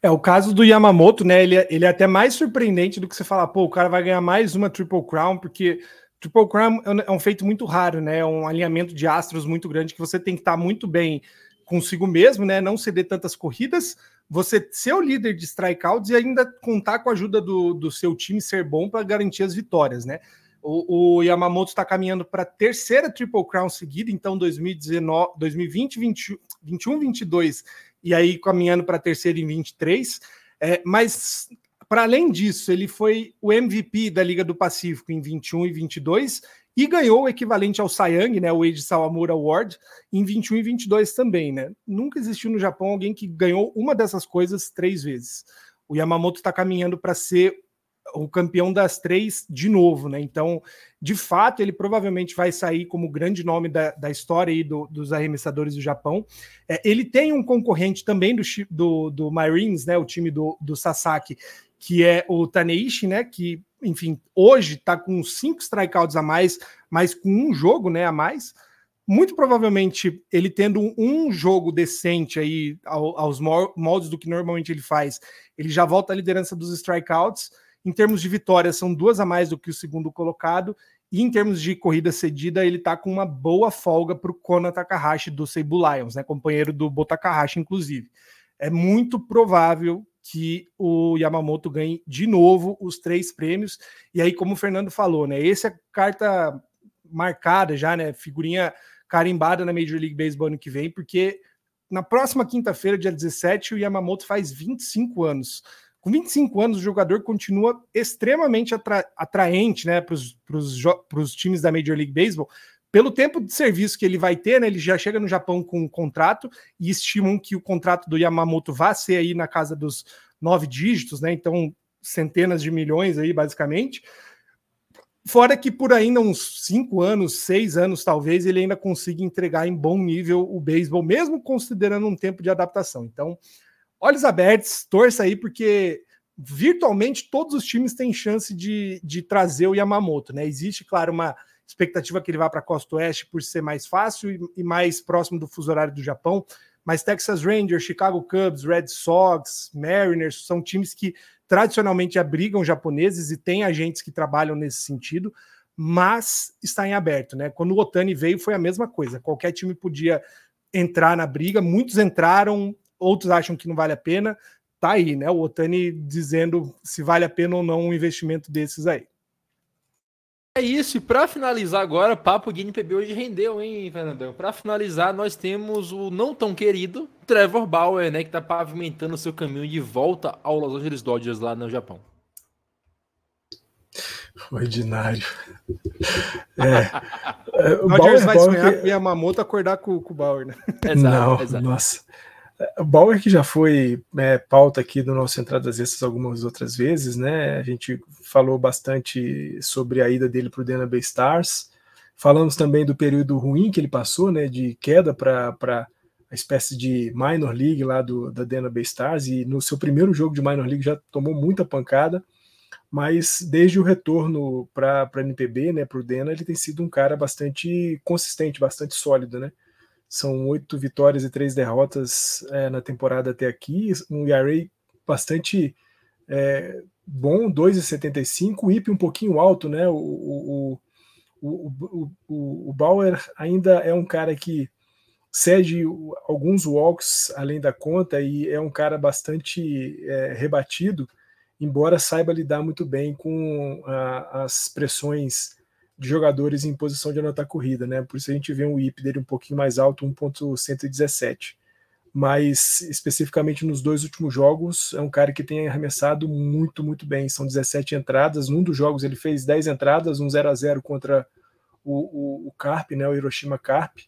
É, o caso do Yamamoto, né? Ele é, ele é até mais surpreendente do que você falar, pô, o cara vai ganhar mais uma Triple Crown, porque Triple Crown é um é feito muito raro, né? É um alinhamento de astros muito grande que você tem que estar muito bem consigo mesmo, né? Não ceder tantas corridas, você ser o líder de strikeouts e ainda contar com a ajuda do, do seu time ser bom para garantir as vitórias, né? O, o Yamamoto está caminhando para a terceira Triple Crown seguida, então 2019, 2020, 20, 21, 22 e aí caminhando para a terceira em 23. É, mas para além disso, ele foi o MVP da Liga do Pacífico em 21 e 22 e ganhou o equivalente ao Sayang, né, o Eiji Sawamura Award, em 21 e 22 também, né? Nunca existiu no Japão alguém que ganhou uma dessas coisas três vezes. O Yamamoto está caminhando para ser o campeão das três de novo, né? Então, de fato, ele provavelmente vai sair como grande nome da, da história aí do, dos arremessadores do Japão. É, ele tem um concorrente também do, do, do Marines, né? O time do, do Sasaki, que é o Taneishi, né? Que, enfim, hoje está com cinco strikeouts a mais, mas com um jogo, né, a mais. Muito provavelmente ele tendo um, jogo decente aí aos moldes do que normalmente ele faz, ele já volta à liderança dos strikeouts. Em termos de vitórias, são duas a mais do que o segundo colocado. E em termos de corrida cedida, ele está com uma boa folga para o Kona Takahashi do Seibu Lions, né? Companheiro do Botakahashi, inclusive. É muito provável que o Yamamoto ganhe de novo os três prêmios. E aí, como o Fernando falou, né? Essa é carta marcada já, né? Figurinha carimbada na Major League Baseball ano que vem, porque na próxima quinta-feira, dia 17, o Yamamoto faz 25 anos. Com 25 anos, o jogador continua extremamente atra atraente né, para os times da Major League Baseball, pelo tempo de serviço que ele vai ter, né, ele já chega no Japão com um contrato e estimam que o contrato do Yamamoto vá ser aí na casa dos nove dígitos, né? Então, centenas de milhões aí, basicamente. Fora que por ainda uns cinco anos, seis anos, talvez, ele ainda consiga entregar em bom nível o beisebol, mesmo considerando um tempo de adaptação. Então, olhos abertos, torça aí, porque virtualmente todos os times têm chance de, de trazer o Yamamoto, né? Existe, claro, uma expectativa que ele vá para a costa oeste por ser mais fácil e, e, mais próximo do fuso horário do Japão. Mas Texas Rangers, Chicago Cubs, Red Sox, Mariners são times que tradicionalmente abrigam japoneses e tem agentes que trabalham nesse sentido, mas está em aberto, né? Quando o Otani veio foi a mesma coisa. Qualquer time podia entrar na briga, muitos entraram, outros acham que não vale a pena. Tá aí, né? O Otani dizendo se vale a pena ou não um investimento desses aí. É isso, e para finalizar agora, Papo Guine PB hoje rendeu, hein, Fernandão? Para finalizar, nós temos o não tão querido Trevor Bauer, né, que tá pavimentando o seu caminho de volta ao Los Angeles Dodgers lá no Japão. Ordinário. É, é, o Dodgers Bauer, vai Bauer sonhar que... Yamamoto acordar com, com o Bauer, né? Exato, não, exato. Nossa. O Bauer que já foi é, pauta aqui do nosso Entradas Extras algumas outras vezes, né? A gente falou bastante sobre a ida dele para o Dana Bay Stars. Falamos também do período ruim que ele passou, né? De queda para a espécie de minor league lá do, da Dana Bay Stars. E no seu primeiro jogo de minor league já tomou muita pancada. Mas desde o retorno para a NPB, né? Para o Dana, ele tem sido um cara bastante consistente, bastante sólido, né? São oito vitórias e três derrotas é, na temporada até aqui, um ERA bastante é, bom, 2,75, o IP um pouquinho alto, né? O, o, o, o, o Bauer ainda é um cara que cede alguns walks além da conta e é um cara bastante é, rebatido, embora saiba lidar muito bem com a, as pressões de jogadores em posição de anotar corrida, né? Por isso a gente vê um IP dele um pouquinho mais alto, 1.117. Mas especificamente nos dois últimos jogos, é um cara que tem arremessado muito, muito bem. São 17 entradas. Num dos jogos ele fez 10 entradas, um 0 a 0 contra o, o, o Carp, né? O Hiroshima Carp.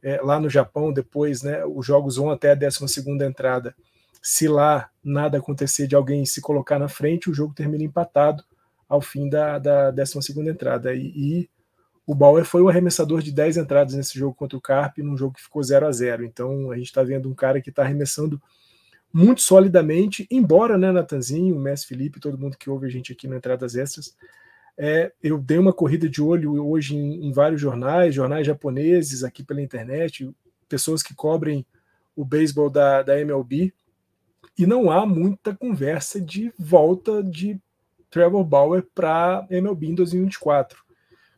É, lá no Japão, depois, né? Os jogos vão até a 12 entrada. Se lá nada acontecer de alguém se colocar na frente, o jogo termina empatado ao fim da, da 12 entrada. E, e, o Bauer foi o arremessador de 10 entradas nesse jogo contra o Carp, num jogo que ficou 0 a 0 Então a gente está vendo um cara que está arremessando muito solidamente, embora, né, Natanzinho, o Messi Felipe, todo mundo que ouve a gente aqui no Entradas Extras, é, eu dei uma corrida de olho hoje em, em, vários jornais, jornais japoneses aqui pela internet, pessoas que cobrem o beisebol da, da MLB, e não há muita conversa de volta de Trevor Bauer para MLB em 2024.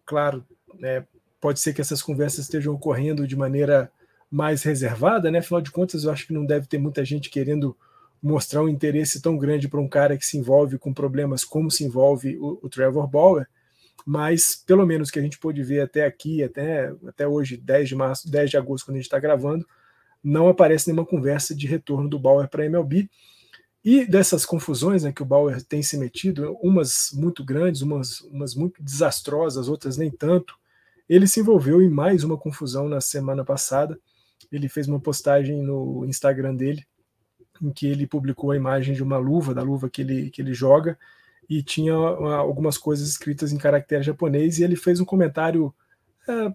Claro, né, pode ser que essas conversas estejam ocorrendo de maneira mais reservada, né? Afinal de contas, eu acho que não deve ter muita gente querendo mostrar um interesse tão grande para um cara que se envolve com problemas como se envolve o, o, Trevor Bauer, mas pelo menos que a gente pôde ver até aqui, até, até hoje, 10 de março, 10 de agosto, quando a gente está gravando, não aparece nenhuma conversa de retorno do Bauer para MLB. E dessas confusões né, que o Bauer tem se metido, umas muito grandes, umas, umas muito desastrosas, outras nem tanto, ele se envolveu em mais uma confusão na semana passada. Ele fez uma postagem no Instagram dele, em que ele publicou a imagem de uma luva, da luva que ele, que ele joga, e tinha algumas coisas escritas em caractere japonês, e ele fez um comentário, é,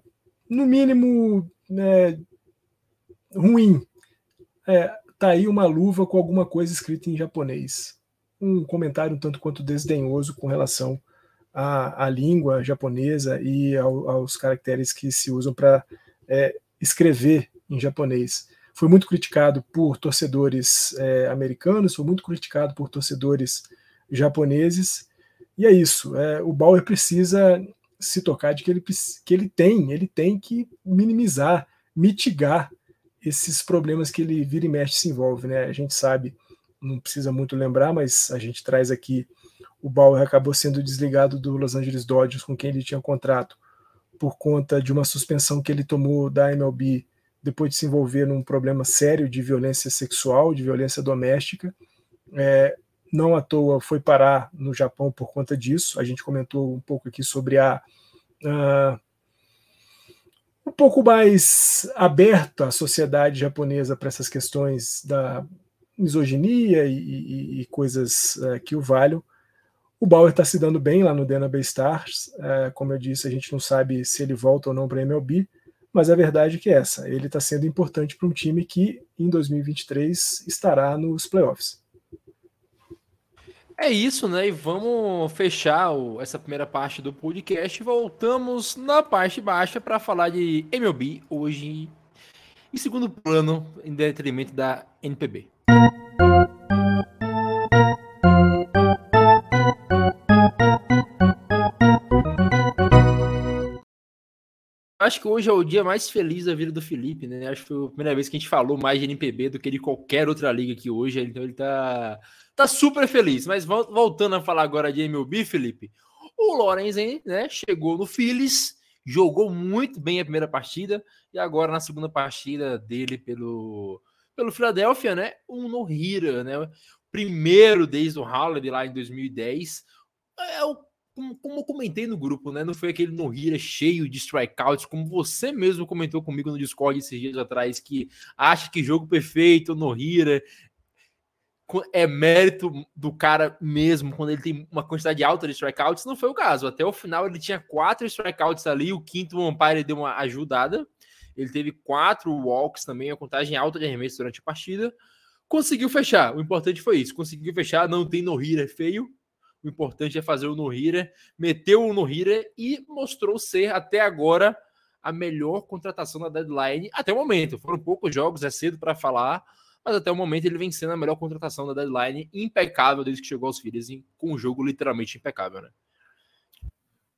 no mínimo, né, ruim. É, tá aí uma luva com alguma coisa escrita em japonês. Um comentário um tanto quanto desdenhoso com relação à, à língua japonesa e ao, aos caracteres que se usam para é, escrever em japonês. Foi muito criticado por torcedores é, americanos, foi muito criticado por torcedores japoneses. E é isso. É, o Bauer precisa se tocar de que ele, que ele tem, ele tem que minimizar, mitigar esses problemas que ele vira e mexe se envolve. Né? A gente sabe, não precisa muito lembrar, mas a gente traz aqui o Bauer acabou sendo desligado do Los Angeles Dodgers, com quem ele tinha contrato, por conta de uma suspensão que ele tomou da MLB depois de se envolver num problema sério de violência sexual, de violência doméstica. É, não à toa foi parar no Japão por conta disso. A gente comentou um pouco aqui sobre a, a um pouco mais aberta a sociedade japonesa para essas questões da misoginia e, e, e coisas uh, que o valham. O Bauer está se dando bem lá no Bay Stars. Uh, como eu disse, a gente não sabe se ele volta ou não para a MLB, mas a verdade é que é essa. Ele está sendo importante para um time que em 2023 estará nos playoffs. É isso, né? E vamos fechar o, essa primeira parte do podcast. Voltamos na parte baixa para falar de MLB hoje em segundo plano, em detrimento da NPB. Acho que hoje é o dia mais feliz da vida do Felipe, né? Acho que foi a primeira vez que a gente falou mais de NPB do que de qualquer outra liga aqui hoje. Então ele tá tá super feliz. Mas voltando a falar agora de MLB, Felipe, o Lorenzen, né, chegou no Phillies, jogou muito bem a primeira partida e agora na segunda partida dele pelo pelo Philadelphia, né, um no-hitter, né, primeiro desde o Holiday lá em 2010. É o como, como eu comentei no grupo, né? Não foi aquele no-hitter cheio de strikeouts, como você mesmo comentou comigo no Discord esses dias atrás, que acha que jogo perfeito, no-hitter, é mérito do cara mesmo quando ele tem uma quantidade alta de strikeouts, não foi o caso. Até o final ele tinha quatro strikeouts ali, o quinto o umpire deu uma ajudada. Ele teve quatro walks também, a contagem alta de arremesso durante a partida. Conseguiu fechar. O importante foi isso. Conseguiu fechar, não tem no-hitter feio. O importante é fazer o no-hitter, meteu o no-hitter e mostrou ser até agora a melhor contratação da deadline até o momento. Foram poucos jogos, é cedo para falar, mas até o momento ele vem sendo a melhor contratação da deadline, impecável desde que chegou aos Phillies, com um jogo literalmente impecável, né?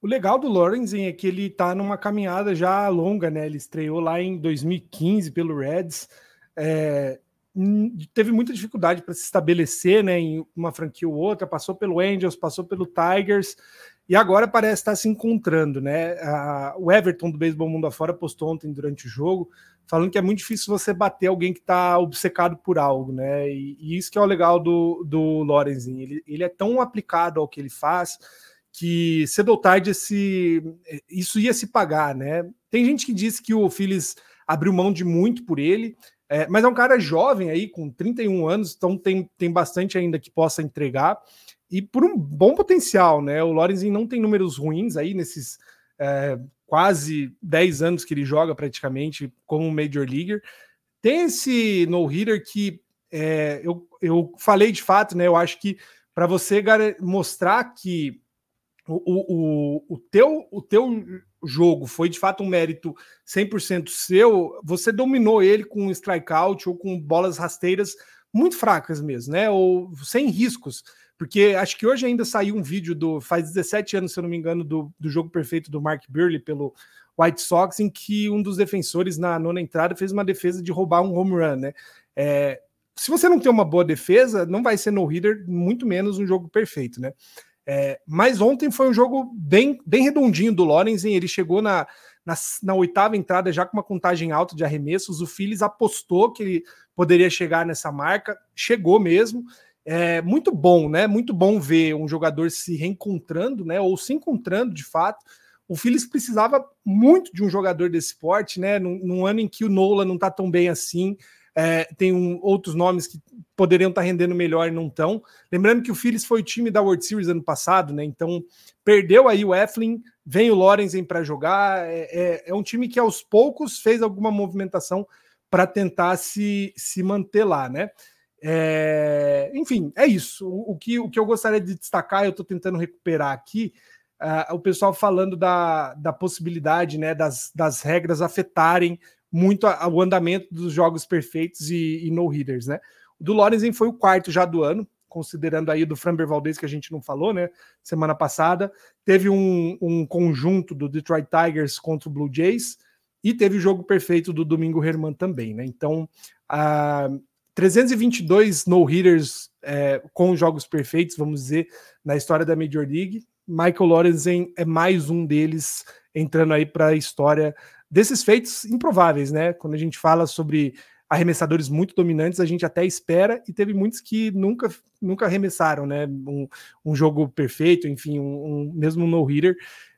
O legal do Lorenzen é que ele tá numa caminhada já longa, né? Ele estreou lá em 2015 pelo Reds, é, teve muita dificuldade para se estabelecer, né? Em uma franquia ou outra, passou pelo Angels, passou pelo Tigers e agora parece estar se encontrando, né? A, o Everton do Beisebol Mundo Afora postou ontem durante o jogo falando que é muito difícil você bater alguém que está obcecado por algo, né? E, e, isso que é o legal do, do Lorenzinho. Ele, ele é tão aplicado ao que ele faz que cedo ou tarde esse, isso ia se pagar, né? Tem gente que diz que o Phillies abriu mão de muito por ele, é, mas é um cara jovem aí, com 31 anos, então tem, tem bastante ainda que possa entregar. E por um bom potencial, né? O Lorenzinho não tem números ruins aí nesses é, quase 10 anos que ele joga praticamente como Major Leaguer. Tem esse no-hitter que é, eu, eu falei de fato, né? Eu acho que para você mostrar que o, o, o, teu, o teu jogo foi de fato um mérito 100% seu, você dominou ele com strikeout ou com bolas rasteiras muito fracas mesmo, né? Ou sem riscos. Porque acho que hoje ainda saiu um vídeo do. Faz 17 anos, se eu não me engano, do, do jogo perfeito do Mark Burley pelo White Sox, em que um dos defensores na nona entrada fez uma defesa de roubar um home run, né? É, se você não tem uma boa defesa, não vai ser no-hitter, muito menos um jogo perfeito, né? É, mas ontem foi um jogo bem, bem redondinho do Lorenzen, ele chegou na, na, na, oitava entrada já com uma contagem alta de arremessos, o Phillies apostou que ele poderia chegar nessa marca, chegou mesmo, é muito bom, né? Muito bom ver um jogador se reencontrando, né? Ou se encontrando de fato. O Phillies precisava muito de um jogador desse porte, né? Num, num ano em que o Nola não tá tão bem assim. É, tem um, outros nomes que poderiam estar tá rendendo melhor e não estão. Lembrando que o Phillies foi o time da World Series ano passado, né? Então perdeu aí o Eflin, vem o Lorenzen para jogar. É, é, é, um time que aos poucos fez alguma movimentação para tentar se, se manter lá, né? É, enfim, é isso. O, o, que, o que eu gostaria de destacar, eu estou tentando recuperar aqui, uh, o pessoal falando da, da possibilidade né, das, das regras afetarem muito a, o andamento dos jogos perfeitos e, e no-hitters, né? O do Lorenzen foi o quarto já do ano, considerando aí do Framber Valdez que a gente não falou, né? Semana passada. Teve um, um conjunto do Detroit Tigers contra o Blue Jays e teve o jogo perfeito do Domingo Herman também, né? Então, a 322 no-hitters é, com jogos perfeitos, vamos dizer, na história da Major League. Michael Lorenzen é mais um deles entrando aí para a história desses feitos improváveis, né? Quando a gente fala sobre arremessadores muito dominantes, a gente até espera, e teve muitos que nunca, nunca arremessaram, né? Um, um jogo perfeito, enfim, um, um mesmo um no-hitter,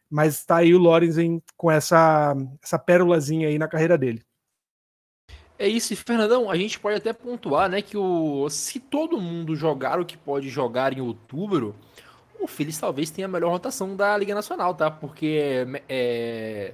mas está aí o Lorenzen com essa, essa pérolazinha aí na carreira dele. É isso, e Fernandão, a gente pode até pontuar, né, que o, se todo mundo jogar o que pode jogar em outubro, o Phillies talvez tenha a melhor rotação da Liga Nacional, tá? Porque é.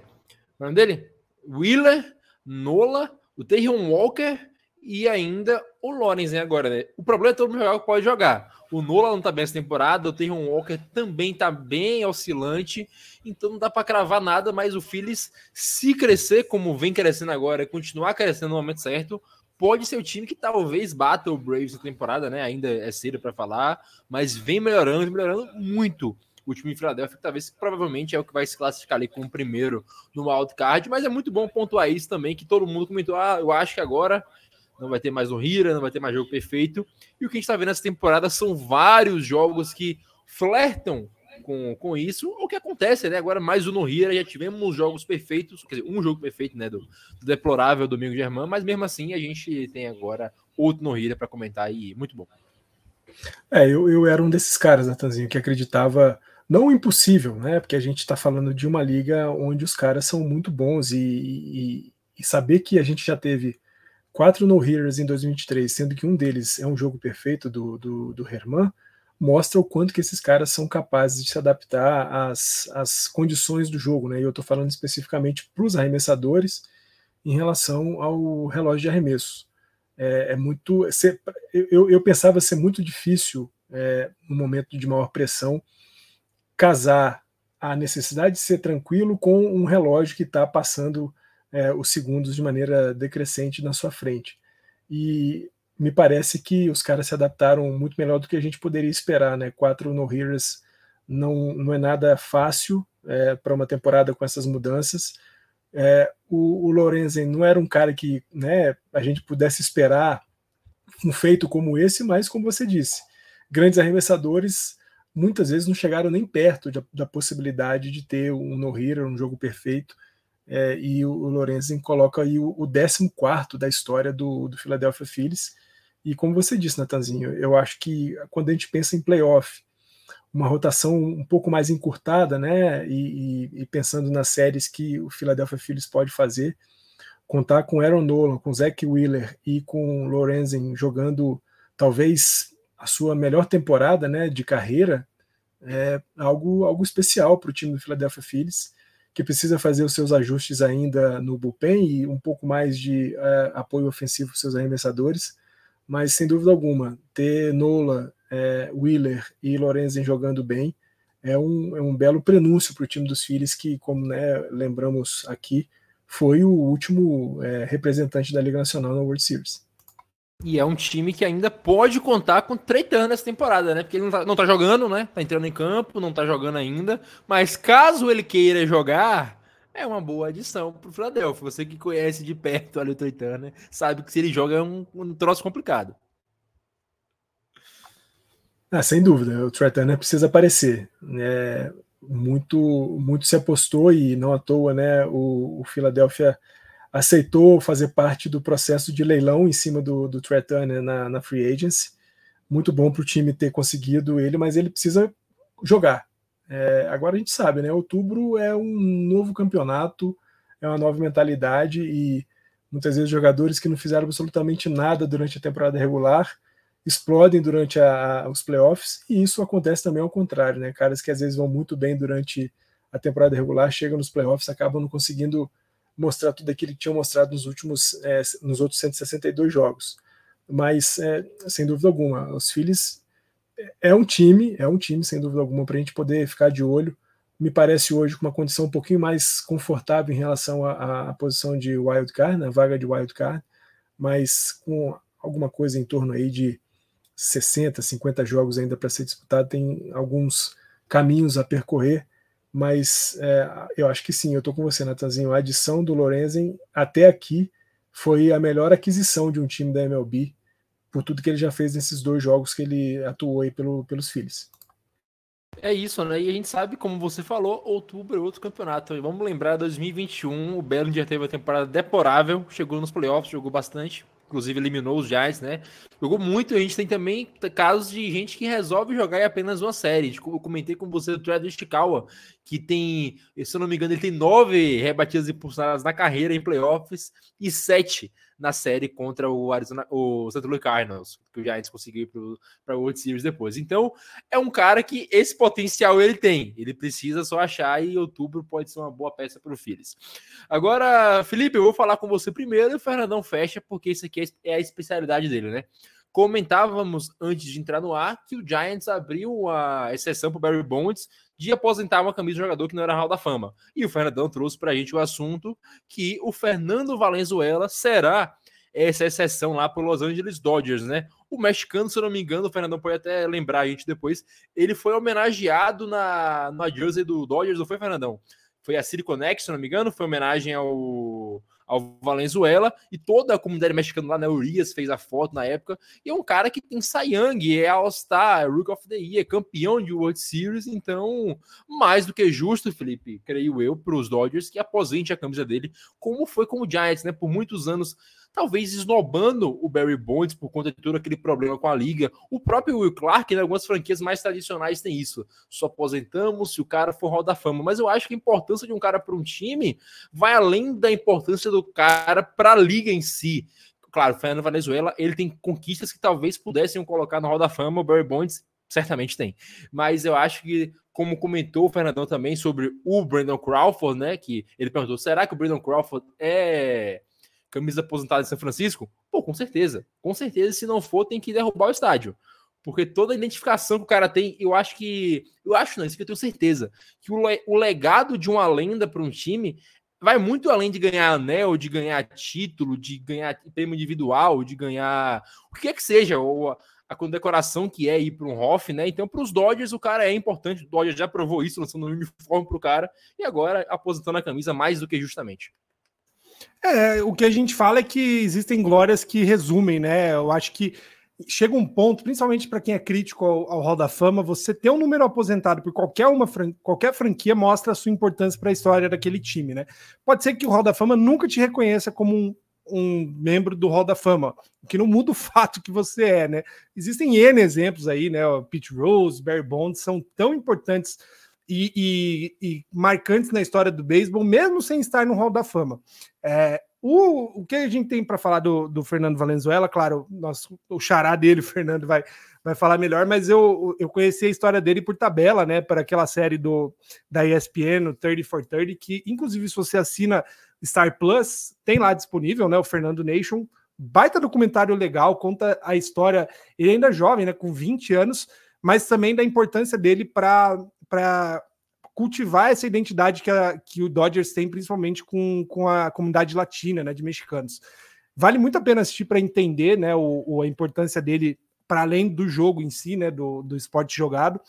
O nome dele? Wheeler, Nola, o Terrion Walker e ainda o Lorenzen agora, né? O problema é todo mundo jogar pode jogar. O Nola não tá bem essa temporada, o Terrion Walker também tá bem oscilante, então não dá para cravar nada, mas o Phillies, se crescer como vem crescendo agora, continuar crescendo no momento certo, pode ser o time que talvez bata o Braves na temporada, né? Ainda é cedo para falar, mas vem melhorando, melhorando muito o time de Filadélfia, que talvez provavelmente é o que vai se classificar ali como primeiro no wildcard, mas é muito bom pontuar isso também, que todo mundo comentou, ah, eu acho que agora não vai ter mais um Hira, não vai ter mais jogo perfeito, e o que a gente está vendo nessa temporada são vários jogos que flertam com, com isso, o que acontece, né? Agora mais um no Hira, já tivemos jogos perfeitos, quer dizer, um jogo perfeito, né? Do, do deplorável Domingo Germán, mas mesmo assim a gente tem agora outro no Hira para comentar e muito bom. É, eu, eu era um desses caras, Natanzinho, que acreditava não impossível, né? Porque a gente está falando de uma liga onde os caras são muito bons e, e, e saber que a gente já teve quatro no-hitters em 2023, sendo que um deles é um jogo perfeito do, do, do Herman, mostra o quanto que esses caras são capazes de se adaptar às, às condições do jogo, né? E eu estou falando especificamente para os arremessadores em relação ao relógio de arremesso. É, é muito. Ser, eu, eu pensava ser muito difícil, é, no momento de maior pressão, casar a necessidade de ser tranquilo com um relógio que está passando é, os segundos de maneira decrescente na sua frente. E me parece que os caras se adaptaram muito melhor do que a gente poderia esperar, né? Quatro no heroes não, não é nada fácil é, para uma temporada com essas mudanças. É, o, o Lorenzen não era um cara que né, a gente pudesse esperar um feito como esse, mas como você disse, grandes arremessadores muitas vezes não chegaram nem perto da, da possibilidade de ter um no-hitter, um jogo perfeito. É, e o, o Lorenzen coloca aí o, o 14 da história do, do Philadelphia Phillies. E como você disse, Natanzinho, eu acho que quando a gente pensa em playoff, uma rotação um pouco mais encurtada, né? E, e, e pensando nas séries que o Philadelphia Phillies pode fazer, contar com Aaron Nolan, com Zach Wheeler e com Lorenzen jogando talvez a sua melhor temporada né, de carreira é algo, algo especial para o time do Philadelphia Phillies, que precisa fazer os seus ajustes ainda no bullpen e um pouco mais de é, apoio ofensivo para seus arremessadores, mas sem dúvida alguma, ter Nola, é, Wheeler e Lorenzen jogando bem é um, é um belo prenúncio para o time dos Phillies, que, como né, lembramos aqui, foi o último é, representante da Liga Nacional na World Series. E é um time que ainda pode contar com Trey Turner essa temporada, né? Porque ele não tá, não tá, jogando, né? Tá entrando em campo, não tá jogando ainda. Mas caso ele queira jogar, é uma boa adição pro Philadelphia. Você que conhece de perto ali o Trey Turner, sabe que se ele joga é um, um troço complicado. Ah, sem dúvida, o Trey Turner precisa aparecer. É, muito, muito se apostou e não à toa, né? O, o Philadelphia aceitou fazer parte do processo de leilão em cima do, do Trey Turner na, na Free Agency. muito bom para o time ter conseguido ele, mas ele precisa jogar. É, agora a gente sabe, né? Outubro é um novo campeonato, é uma nova mentalidade e muitas vezes jogadores que não fizeram absolutamente nada durante a temporada regular explodem durante a, os playoffs e isso acontece também ao contrário, né? Caras que às vezes vão muito bem durante a temporada regular chegam nos playoffs acabam não conseguindo mostrar tudo aquilo que tinham mostrado nos últimos é, nos outros 162 jogos. Mas é, sem dúvida alguma, os Phillies é um time, é um time sem dúvida alguma para a gente poder ficar de olho. Me parece hoje com uma condição um pouquinho mais confortável em relação à, à posição de wild card, na vaga de wild card, mas com alguma coisa em torno aí de 60, 50 jogos ainda para ser disputado, tem alguns caminhos a percorrer, mas é, eu acho que sim, eu estou com você, Natanzinho. A adição do Lorenzen até aqui foi a melhor aquisição de um time da MLB, por tudo que ele já fez nesses dois jogos que ele atuou aí pelo, pelos Phillies. É isso, né? E a gente sabe, como você falou, outubro é outro campeonato. Vamos lembrar, 2021, o Bellinger teve uma temporada deplorável, chegou nos playoffs, jogou bastante, inclusive eliminou os Giants, né? Jogou muito. A gente tem também casos de gente que resolve jogar em apenas uma série. Tipo, eu comentei com você do Travis Chikawa, que tem, se eu não me engano, ele tem nove rebatidas impulsionadas na carreira em playoffs e sete na série contra o Arizona, o St. Louis Cardinals, que o Giants conseguiu para o World Series depois. Então, é um cara que esse potencial ele tem. Ele precisa só achar e outubro pode ser uma boa peça para o Phillies. Agora, Felipe, eu vou falar com você primeiro e o Fernandão fecha, porque isso aqui é a especialidade dele, né? Comentávamos antes de entrar no ar que o Giants abriu a exceção para o Barry Bonds de aposentar uma camisa de jogador que não era Hall da Fama. E o Fernandão trouxe para a gente o assunto que o Fernando Valenzuela será essa exceção lá para Los Angeles Dodgers, né? O mexicano, se eu não me engano, o Fernandão pode até lembrar a gente depois, ele foi homenageado na, na jersey do Dodgers, não foi, Fernandão? Foi a Silicon X, se eu não me engano, foi homenagem ao ao Valenzuela e toda a comunidade mexicana lá na Urias fez a foto na época. E é um cara que tem Sayang, é All-Star, é Rook of the Year, é campeão de World Series. Então, mais do que justo, Felipe, creio eu, para os Dodgers que aposente a camisa dele, como foi com o Giants, né? Por muitos anos talvez esnobando o Barry Bonds por conta de todo aquele problema com a liga. O próprio Will Clark, né, algumas franquias mais tradicionais, tem isso. Só aposentamos se o cara for Hall da Fama. Mas eu acho que a importância de um cara para um time vai além da importância do cara para a liga em si. Claro, o Fernando Venezuela, ele tem conquistas que talvez pudessem colocar no Hall da Fama, o Barry Bonds certamente tem. Mas eu acho que, como comentou o Fernandão também sobre o Brandon Crawford, né? Que ele perguntou: será que o Brandon Crawford é camisa aposentada em São Francisco? Pô, com certeza. Com certeza, se não for, tem que derrubar o estádio. Porque toda a identificação que o cara tem, eu acho que. Eu acho não, isso que eu tenho certeza. Que o, o legado de uma lenda para um time vai muito além de ganhar anel, de ganhar título, de ganhar prêmio individual, de ganhar o que é que seja, ou a, a condecoração que é ir para um Hoff, né? Então, para os Dodgers, o cara é importante. O Dodgers já provou isso, lançando um uniforme para o cara, e agora aposentando a camisa mais do que justamente. É, o que a gente fala é que existem glórias que resumem, né? Eu acho que chega um ponto, principalmente para quem é crítico ao, ao Hall da Fama, você ter um número aposentado por qualquer uma qualquer franquia mostra a sua importância para a história daquele time, né? Pode ser que o Hall da Fama nunca te reconheça como um, um membro do Hall da Fama, o que não muda o fato que você é, né? Existem N exemplos aí, né? O Pete Rose, Barry Bonds são tão importantes e, e, e, marcantes na história do beisebol, mesmo sem estar no Hall da Fama. É, o, o que a gente tem para falar do, do, Fernando Valenzuela, claro, nosso, o xará dele, o Fernando, vai, vai falar melhor, mas eu, eu conheci a história dele por tabela, né, para aquela série do, da ESPN, o 30 for 30, que inclusive se você assina Star Plus, tem lá disponível, né, o Fernando Nation, baita documentário legal, conta a história, ele ainda é jovem, né, com 20 anos, mas também da importância dele para para cultivar essa identidade que, a, que o Dodgers tem, principalmente com, com a comunidade latina, né, de mexicanos. Vale muito a pena assistir para entender né, o, o, a importância dele para além do jogo em si, né, do, do esporte jogado.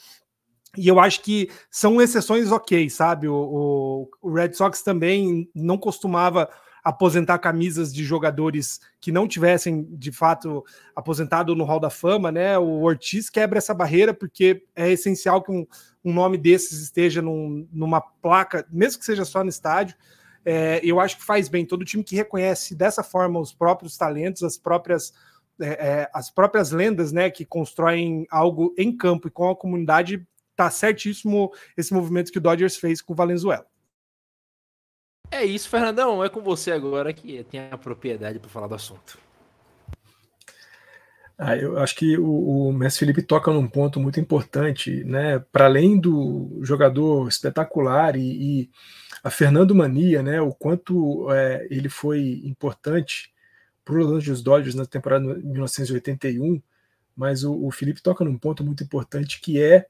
E eu acho que são exceções ok, sabe? O, o, o Red Sox também não costumava aposentar camisas de jogadores que não tivessem de fato aposentado no Hall da Fama, né? O Ortiz quebra essa barreira porque é essencial que um, um nome desses esteja num, numa placa, mesmo que seja só no estádio. É, eu acho que faz bem todo time que reconhece dessa forma os próprios talentos, as próprias é, é, as próprias lendas, né, que constroem algo em campo e com a comunidade, tá certíssimo esse movimento que o Dodgers fez com o Valenzuela. É isso, Fernandão. É com você agora que tem a propriedade para falar do assunto. Ah, eu acho que o, o Messi Felipe toca num ponto muito importante, né? Para além do jogador espetacular e, e, a Fernando Mania, né? O quanto é, ele foi importante para os Los Dodgers na temporada de 1981, mas o, o Felipe toca num ponto muito importante que é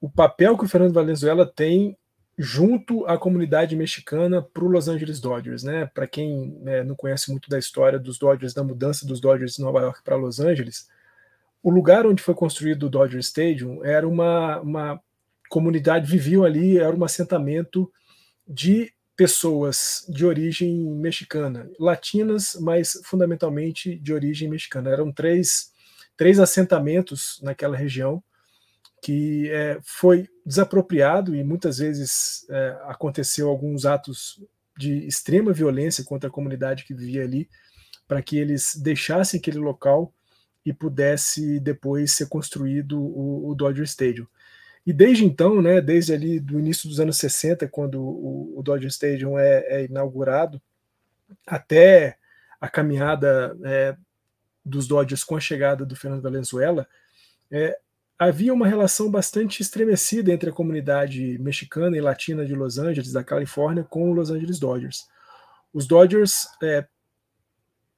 o papel que o Fernando Valenzuela tem junto à comunidade mexicana para o Los Angeles Dodgers, né? Para quem né, não conhece muito da história dos Dodgers, da mudança dos Dodgers de Nova York para Los Angeles, o lugar onde foi construído o Dodger Stadium era uma, uma comunidade, viviam ali, era um assentamento de pessoas de origem mexicana, latinas, mas fundamentalmente de origem mexicana. Eram três, três assentamentos naquela região que é, foi desapropriado e muitas vezes é, aconteceu alguns atos de extrema violência contra a comunidade que vivia ali, para que eles deixassem aquele local e pudesse depois ser construído o, o Dodger Stadium. E desde então, né, desde ali do início dos anos 60, quando o, o Dodger Stadium é, é, inaugurado, até a caminhada é, dos Dodgers com a chegada do Fernando Valenzuela, é, havia uma relação bastante estremecida entre a comunidade mexicana e latina de Los Angeles, da Califórnia, com os Los Angeles Dodgers. Os Dodgers é,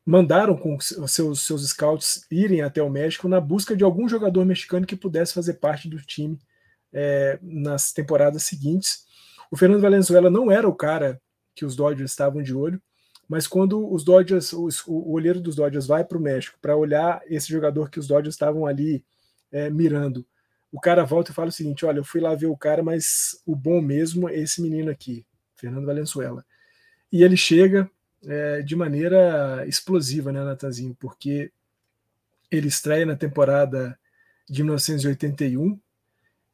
mandaram com seus, seus scouts irem até o México na busca de algum jogador mexicano que pudesse fazer parte do time é, nas temporadas seguintes. O Fernando Valenzuela não era o cara que os Dodgers estavam de olho, mas quando os Dodgers, o olheiro dos Dodgers vai para o México para olhar esse jogador que os Dodgers estavam ali é, mirando. O cara volta e fala o seguinte: olha, eu fui lá ver o cara, mas o bom mesmo é esse menino aqui, Fernando Valenzuela. E ele chega é, de maneira explosiva, né, Natanzinho? Porque ele estreia na temporada de 1981.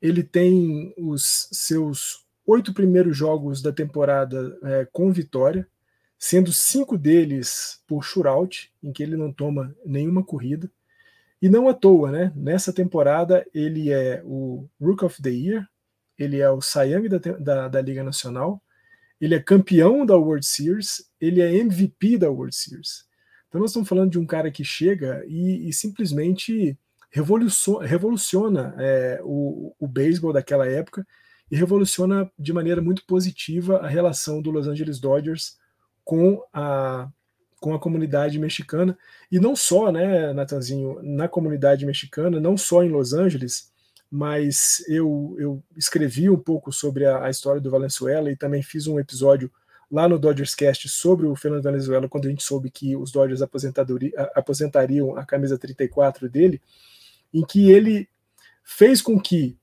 Ele tem os seus oito primeiros jogos da temporada é, com vitória, sendo cinco deles por shootout, em que ele não toma nenhuma corrida. E não à toa, né? Nessa temporada ele é o Rook of the Year, ele é o Cy da, da, da, Liga Nacional, ele é campeão da World Series, ele é MVP da World Series. Então nós estamos falando de um cara que chega e, e simplesmente revoluciona, revoluciona é, o, o beisebol daquela época e revoluciona de maneira muito positiva a relação do Los Angeles Dodgers com a com a comunidade mexicana, e não só, né, Natanzinho, na comunidade mexicana, não só em Los Angeles, mas eu, eu escrevi um pouco sobre a, a história do Valenzuela e também fiz um episódio lá no Dodgers Cast sobre o Fernando Valenzuela, quando a gente soube que os Dodgers aposentariam a camisa 34 dele, em que ele fez com que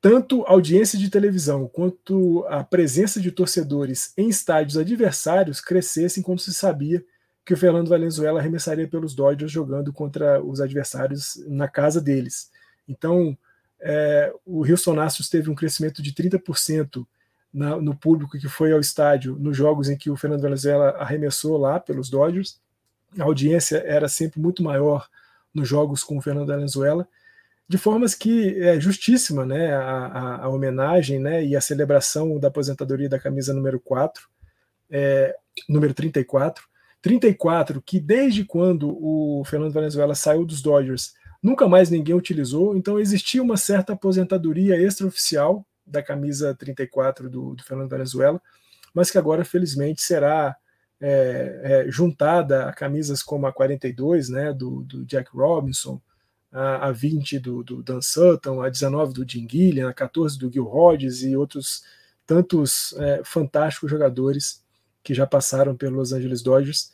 tanto a audiência de televisão quanto a presença de torcedores em estádios adversários crescessem quando se sabia que o Fernando Valenzuela arremessaria pelos Dodgers jogando contra os adversários na casa deles. Então, é, o Houston Astros teve um crescimento de 30% na, no público que foi ao estádio nos jogos em que o Fernando Valenzuela arremessou lá pelos Dodgers. A audiência era sempre muito maior nos jogos com o Fernando Valenzuela, de formas que é justíssima né, a, a, a homenagem né, e a celebração da aposentadoria da camisa número 4, é, número 34, 34, que desde quando o Fernando Valenzuela saiu dos Dodgers, nunca mais ninguém utilizou, então existia uma certa aposentadoria extraoficial da camisa 34 do, do Fernando Valenzuela, mas que agora, felizmente, será é, é, juntada a camisas como a 42, né, do, do Jack Robinson, a, a 20 do, do, Dan Sutton, a 19 do Jim Gillian, a 14 do Gil Hodges e outros tantos é, fantásticos jogadores que já passaram pelo Los Angeles Dodgers.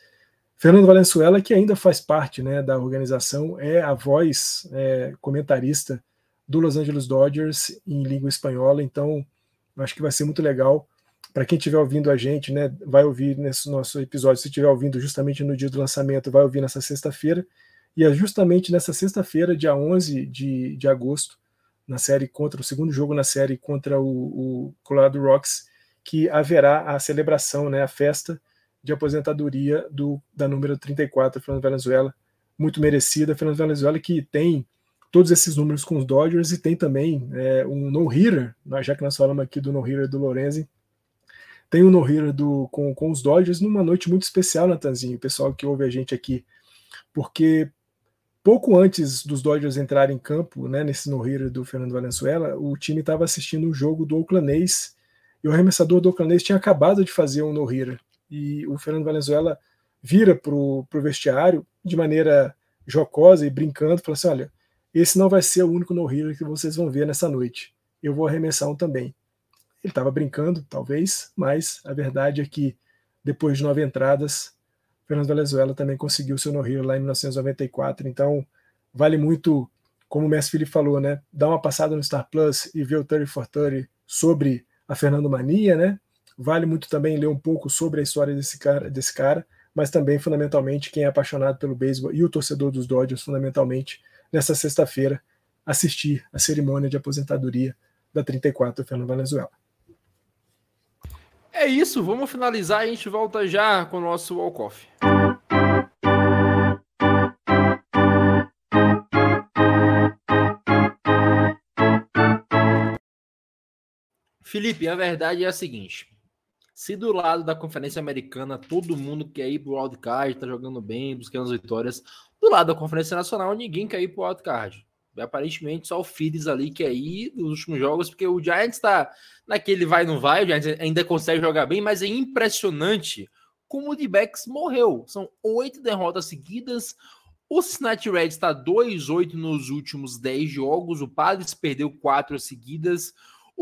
Fernando Valenzuela, que ainda faz parte né, da organização, é a voz é, comentarista do Los Angeles Dodgers em língua espanhola, então acho que vai ser muito legal. Para quem estiver ouvindo a gente, né, vai ouvir nesse nosso episódio, se estiver ouvindo justamente no dia do lançamento, vai ouvir nessa sexta-feira, e é justamente nessa sexta-feira, dia 11 de, de agosto, na série contra o segundo jogo na série contra o, o Colorado Rocks, que haverá a celebração, né, a festa de aposentadoria do, da número 34, Fernando Venezuela, muito merecida. Fernando Valenzuela que tem todos esses números com os Dodgers e tem também é, um no-hitter, né, já que nós falamos aqui do no-hitter do Lorenzi, tem um no-hitter com, com os Dodgers numa noite muito especial, Natanzinho, o pessoal que ouve a gente aqui, porque pouco antes dos Dodgers entrarem em campo, né, nesse no-hitter do Fernando Valenzuela, o time estava assistindo um jogo do Oakland A's e o arremessador do Oakland A's tinha acabado de fazer um no-hitter e o Fernando Valenzuela vira para o vestiário de maneira jocosa e brincando, fala assim: olha, esse não vai ser o único no-hitter que vocês vão ver nessa noite. Eu vou arremessar um também. Ele estava brincando, talvez, mas a verdade é que depois de nove entradas, Fernando Valenzuela também conseguiu seu no-hitter lá em 1994. Então, vale muito, como o Messi Felipe falou, né? Dar uma passada no Star Plus e ver o 30 for 30 sobre a Fernando Mania, né? Vale muito também ler um pouco sobre a história desse cara, desse cara mas também, fundamentalmente, quem é apaixonado pelo beisebol e o torcedor dos Dodgers, fundamentalmente, nessa sexta-feira, assistir a cerimônia de aposentadoria da 34 Fernando Venezuela. É isso, vamos finalizar e a gente volta já com o nosso walk-off. Felipe, a verdade é a seguinte: se do lado da Conferência Americana todo mundo quer ir pro wildcard, tá jogando bem, buscando as vitórias, do lado da Conferência Nacional ninguém quer ir pro wildcard. Aparentemente só o Phillies ali quer ir nos últimos jogos, porque o Giants tá naquele vai não vai, o Giants ainda consegue jogar bem, mas é impressionante como o D-backs morreu. São oito derrotas seguidas, o Cincinnati Reds está 2-8 nos últimos 10 jogos, o Padres perdeu quatro seguidas,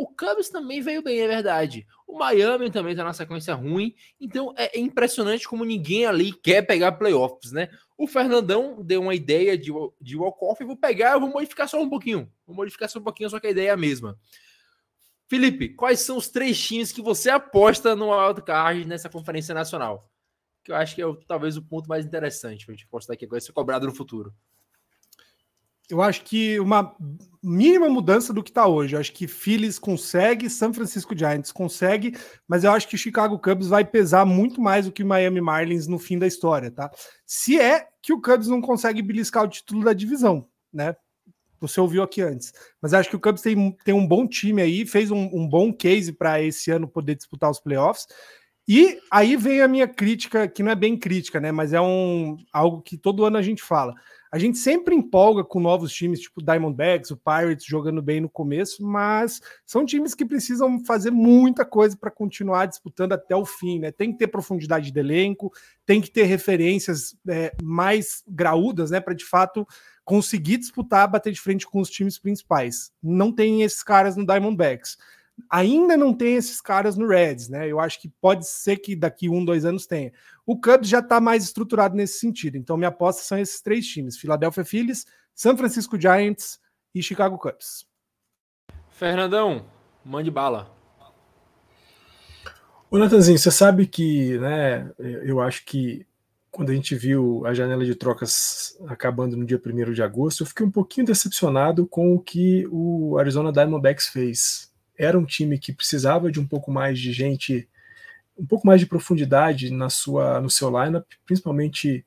o Cubs também veio bem, é verdade. O Miami também tá na sequência ruim. Então é impressionante como ninguém ali quer pegar playoffs, né? O Fernandão deu uma ideia de, de walk-off. Vou pegar, eu vou modificar só um pouquinho. Vou modificar só um pouquinho, só que a ideia é a mesma. Felipe, quais são os três times que você aposta no wildcard nessa conferência nacional? Que eu acho que é talvez o ponto mais interessante para a gente apostar aqui agora, ser cobrado no futuro eu acho que uma mínima mudança do que está hoje. Eu acho que Phillies consegue, San Francisco Giants consegue, mas eu acho que Chicago Cubs vai pesar muito mais do que Miami Marlins no fim da história, tá? Se é que o Cubs não consegue beliscar o título da divisão, né? Você ouviu aqui antes. Mas acho que o Cubs tem, tem um bom time aí, fez um, um bom case para esse ano poder disputar os playoffs. E aí vem a minha crítica, que não é bem crítica, né? Mas é um algo que todo ano a gente fala. A gente sempre empolga com novos times, tipo Diamondbacks, o Pirates jogando bem no começo, mas são times que precisam fazer muita coisa para continuar disputando até o fim, né? Tem que ter profundidade de elenco, tem que ter referências é, mais graúdas, né? Para de fato conseguir disputar, bater de frente com os times principais. Não tem esses caras no Diamondbacks ainda não tem esses caras no Reds, né? Eu acho que pode ser que daqui um, dois anos tenha. O Cubs já está mais estruturado nesse sentido. Então, minha aposta são esses três times: Philadelphia Phillies, San Francisco Giants e Chicago Cubs. Fernandão, mande bala. Ô, Natanzinho, você sabe que, né, eu acho que quando a gente viu a janela de trocas acabando no dia 1 de agosto, eu fiquei um pouquinho decepcionado com o que o Arizona Diamondbacks fez era um time que precisava de um pouco mais de gente, um pouco mais de profundidade na sua, no seu lineup, principalmente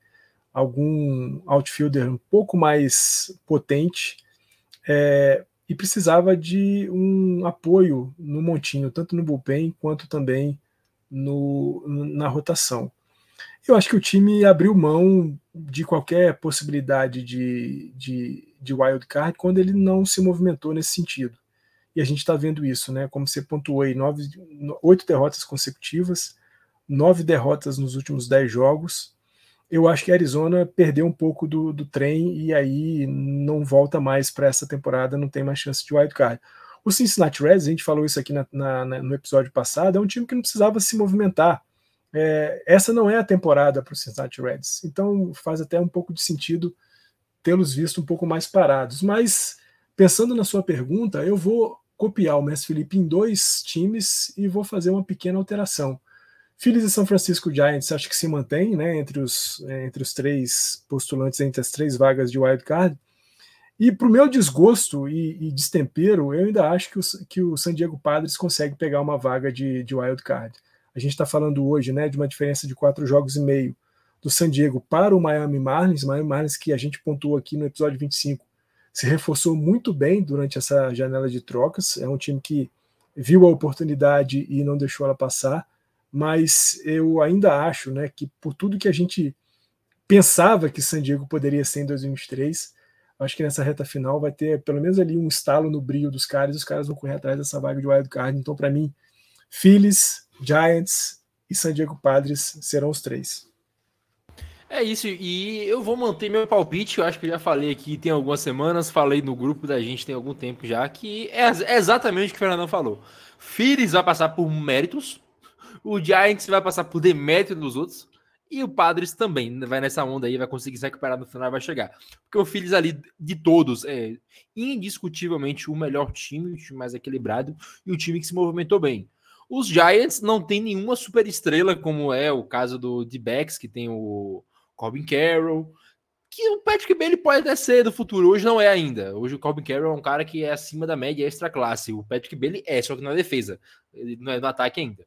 algum outfielder um pouco mais potente, é, e precisava de um apoio no montinho, tanto no bullpen quanto também no, na rotação. Eu acho que o time abriu mão de qualquer possibilidade de, de, de wild card quando ele não se movimentou nesse sentido e a gente está vendo isso, né? Como você pontuou aí, nove, oito derrotas consecutivas, nove derrotas nos últimos dez jogos. Eu acho que a Arizona perdeu um pouco do, do trem e aí não volta mais para essa temporada, não tem mais chance de wild card. O Cincinnati Reds, a gente falou isso aqui na, na, no episódio passado, é um time que não precisava se movimentar. É, essa não é a temporada para o Cincinnati Reds, então faz até um pouco de sentido tê-los visto um pouco mais parados. Mas pensando na sua pergunta, eu vou copiar o Messi Felipe em dois times e vou fazer uma pequena alteração. Phillies e São Francisco Giants acho que se mantém né, entre, os, é, entre os três postulantes, entre as três vagas de wild card. E para o meu desgosto e, e, destempero, eu ainda acho que o, que o San Diego Padres consegue pegar uma vaga de, de wild card. A gente está falando hoje né, de uma diferença de quatro jogos e meio do San Diego para o Miami Marlins, Miami Marlins que a gente pontuou aqui no episódio 25, se reforçou muito bem durante essa janela de trocas. É um time que viu a oportunidade e não deixou ela passar, mas eu ainda acho né, que por tudo que a gente pensava que San Diego poderia ser em 2023, acho que nessa reta final vai ter pelo menos ali um estalo no brilho dos caras, os caras vão correr atrás dessa vaga de wild card. Então, para mim, Phillies, Giants e San Diego Padres serão os três. É isso, e eu vou manter meu palpite, eu acho que já falei aqui tem algumas semanas, falei no grupo da gente tem algum tempo já, que é, é exatamente o que o Fernandão falou. Phillies vai passar por méritos, o Giants vai passar por demérito dos outros, e o Padres também vai nessa onda aí, vai conseguir se recuperar no final vai chegar. Porque o Phillies ali, de todos, é indiscutivelmente o melhor time, o time mais equilibrado e o time que se movimentou bem. Os Giants não tem nenhuma super estrela, como é o caso do D-Backs, que tem o Corbin Carroll, que o Patrick Bailey pode até ser do futuro, hoje não é ainda. Hoje o Corbin Carroll é um cara que é acima da média extra classe. O Patrick Bailey é, só que na defesa, ele não é no ataque ainda.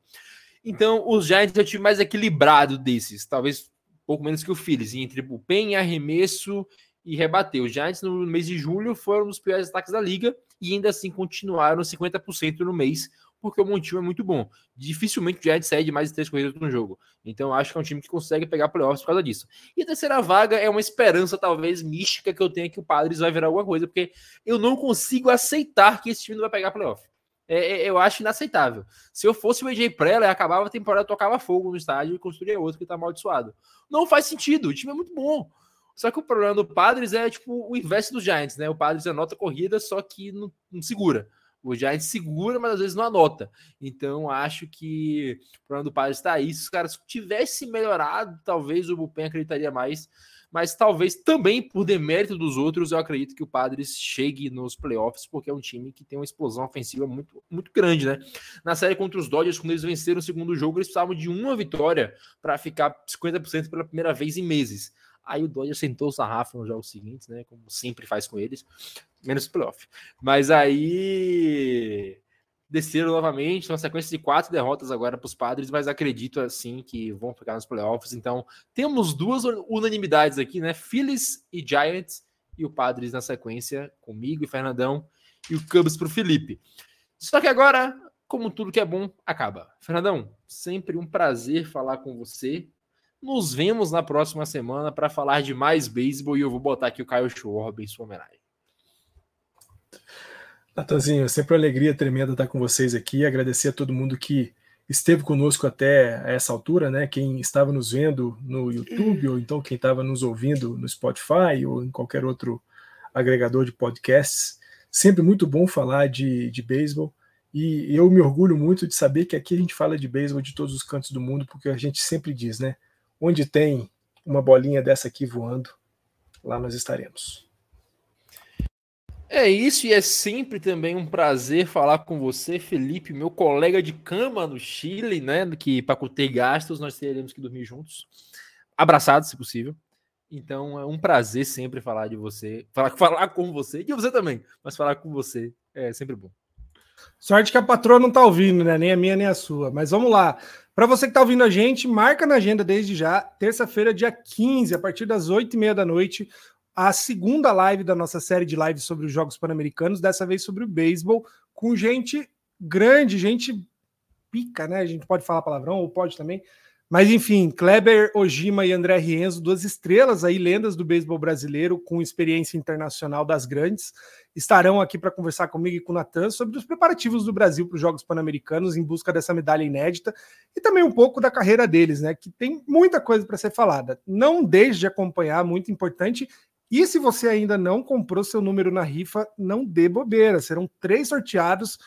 Então, os Giants é o time mais equilibrado desses, talvez pouco menos que o Phillies, entre bullpen, arremesso e rebater. Os Giants no mês de julho foram um dos piores ataques da liga e ainda assim continuaram 50% no mês, porque o Montinho é muito bom. Dificilmente o Giants cede mais de três corridas no jogo. Então acho que é um time que consegue pegar playoffs por causa disso. E a terceira vaga é uma esperança, talvez, mística que eu tenho que o Padres vai virar alguma coisa, porque eu não consigo aceitar que esse time não vai pegar playoff. É, é, eu acho inaceitável. Se eu fosse o AJ Preller, acabava a temporada, tocava fogo no estádio e construía outro que tá amaldiçoado. Não faz sentido, o time é muito bom. Só que o problema do Padres é tipo o inverso dos Giants, né? O Padres anota corrida, só que não, não segura. O Giants segura, mas às vezes não anota. Então, acho que o problema do Padres está aí. Se os caras tivessem melhorado, talvez o Bullpen acreditaria mais mas talvez também por demérito dos outros, eu acredito que o Padres chegue nos playoffs, porque é um time que tem uma explosão ofensiva muito, muito grande, né? Na série contra os Dodgers, quando eles venceram o segundo jogo, eles precisavam de uma vitória para ficar 50% pela primeira vez em meses. Aí o Dodgers sentou o sarrafo nos jogos seguintes, né? Como sempre faz com eles, menos playoff. Mas aí desceram novamente, uma sequência de quatro derrotas agora para os padres, mas acredito assim que vão ficar nos playoffs. Então, temos duas unanimidades aqui, né? Phillies e Giants, e o Padres na sequência, comigo e Fernandão, e o Cubs para o Felipe. Só que agora, como tudo que é bom, acaba. Fernandão, sempre um prazer falar com você. Nos vemos na próxima semana para falar de mais beisebol e eu vou botar aqui o Caio Schwarber em sua homenagem. Natanzinho, é sempre uma alegria tremenda estar com vocês aqui. Agradecer a todo mundo que esteve conosco até essa altura, né? Quem estava nos vendo no YouTube, ou então quem estava nos ouvindo no Spotify ou em qualquer outro agregador de podcasts. Sempre muito bom falar de, de beisebol. E eu me orgulho muito de saber que aqui a gente fala de beisebol de todos os cantos do mundo, porque a gente sempre diz, né? Onde tem uma bolinha dessa aqui voando, lá nós estaremos. É isso, e é sempre também um prazer falar com você, Felipe, meu colega de cama no Chile, né? Que para ter gastos nós teremos que dormir juntos, abraçados, se possível. Então é um prazer sempre falar de você, falar, falar com você, e você também, mas falar com você é sempre bom. Sorte que a patroa não tá ouvindo, né? Nem a minha, nem a sua. Mas vamos lá. Para você que tá ouvindo a gente, marca na agenda desde já, terça-feira, dia 15, a partir das 8 e meia da noite, a segunda live da nossa série de lives sobre os Jogos Pan-Americanos, dessa vez sobre o beisebol, com gente grande, gente pica, né? A gente pode falar palavrão ou pode também. Mas enfim, Kleber Ojima e André Rienzo, duas estrelas aí, lendas do beisebol brasileiro, com experiência internacional das grandes, estarão aqui para conversar comigo e com o Natan sobre os preparativos do Brasil para os Jogos Pan-Americanos em busca dessa medalha inédita e também um pouco da carreira deles, né? Que tem muita coisa para ser falada. Não deixe de acompanhar, muito importante, e se você ainda não comprou seu número na rifa, não dê bobeira. Serão três sorteados.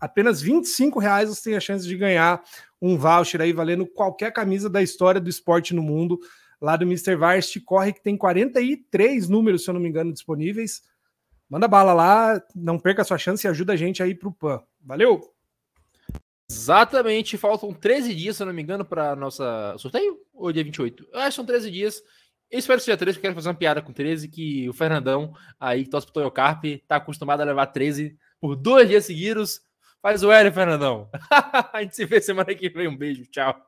Apenas 25 reais você tem a chance de ganhar um voucher aí valendo qualquer camisa da história do esporte no mundo. Lá do Mr. Varst corre que tem 43 números, se eu não me engano, disponíveis. Manda bala lá, não perca a sua chance e ajuda a gente aí pro PAN. Valeu! Exatamente, faltam 13 dias, se eu não me engano, para nossa sorteio? Ou dia 28? Eu acho que são 13 dias. Eu espero que seja 13, porque eu quero fazer uma piada com 13, que o Fernandão, aí que torce pro Toyocarp, tá acostumado a levar 13 por dois dias seguidos. Faz o L, Fernandão. a gente se vê semana que vem. Um beijo, tchau.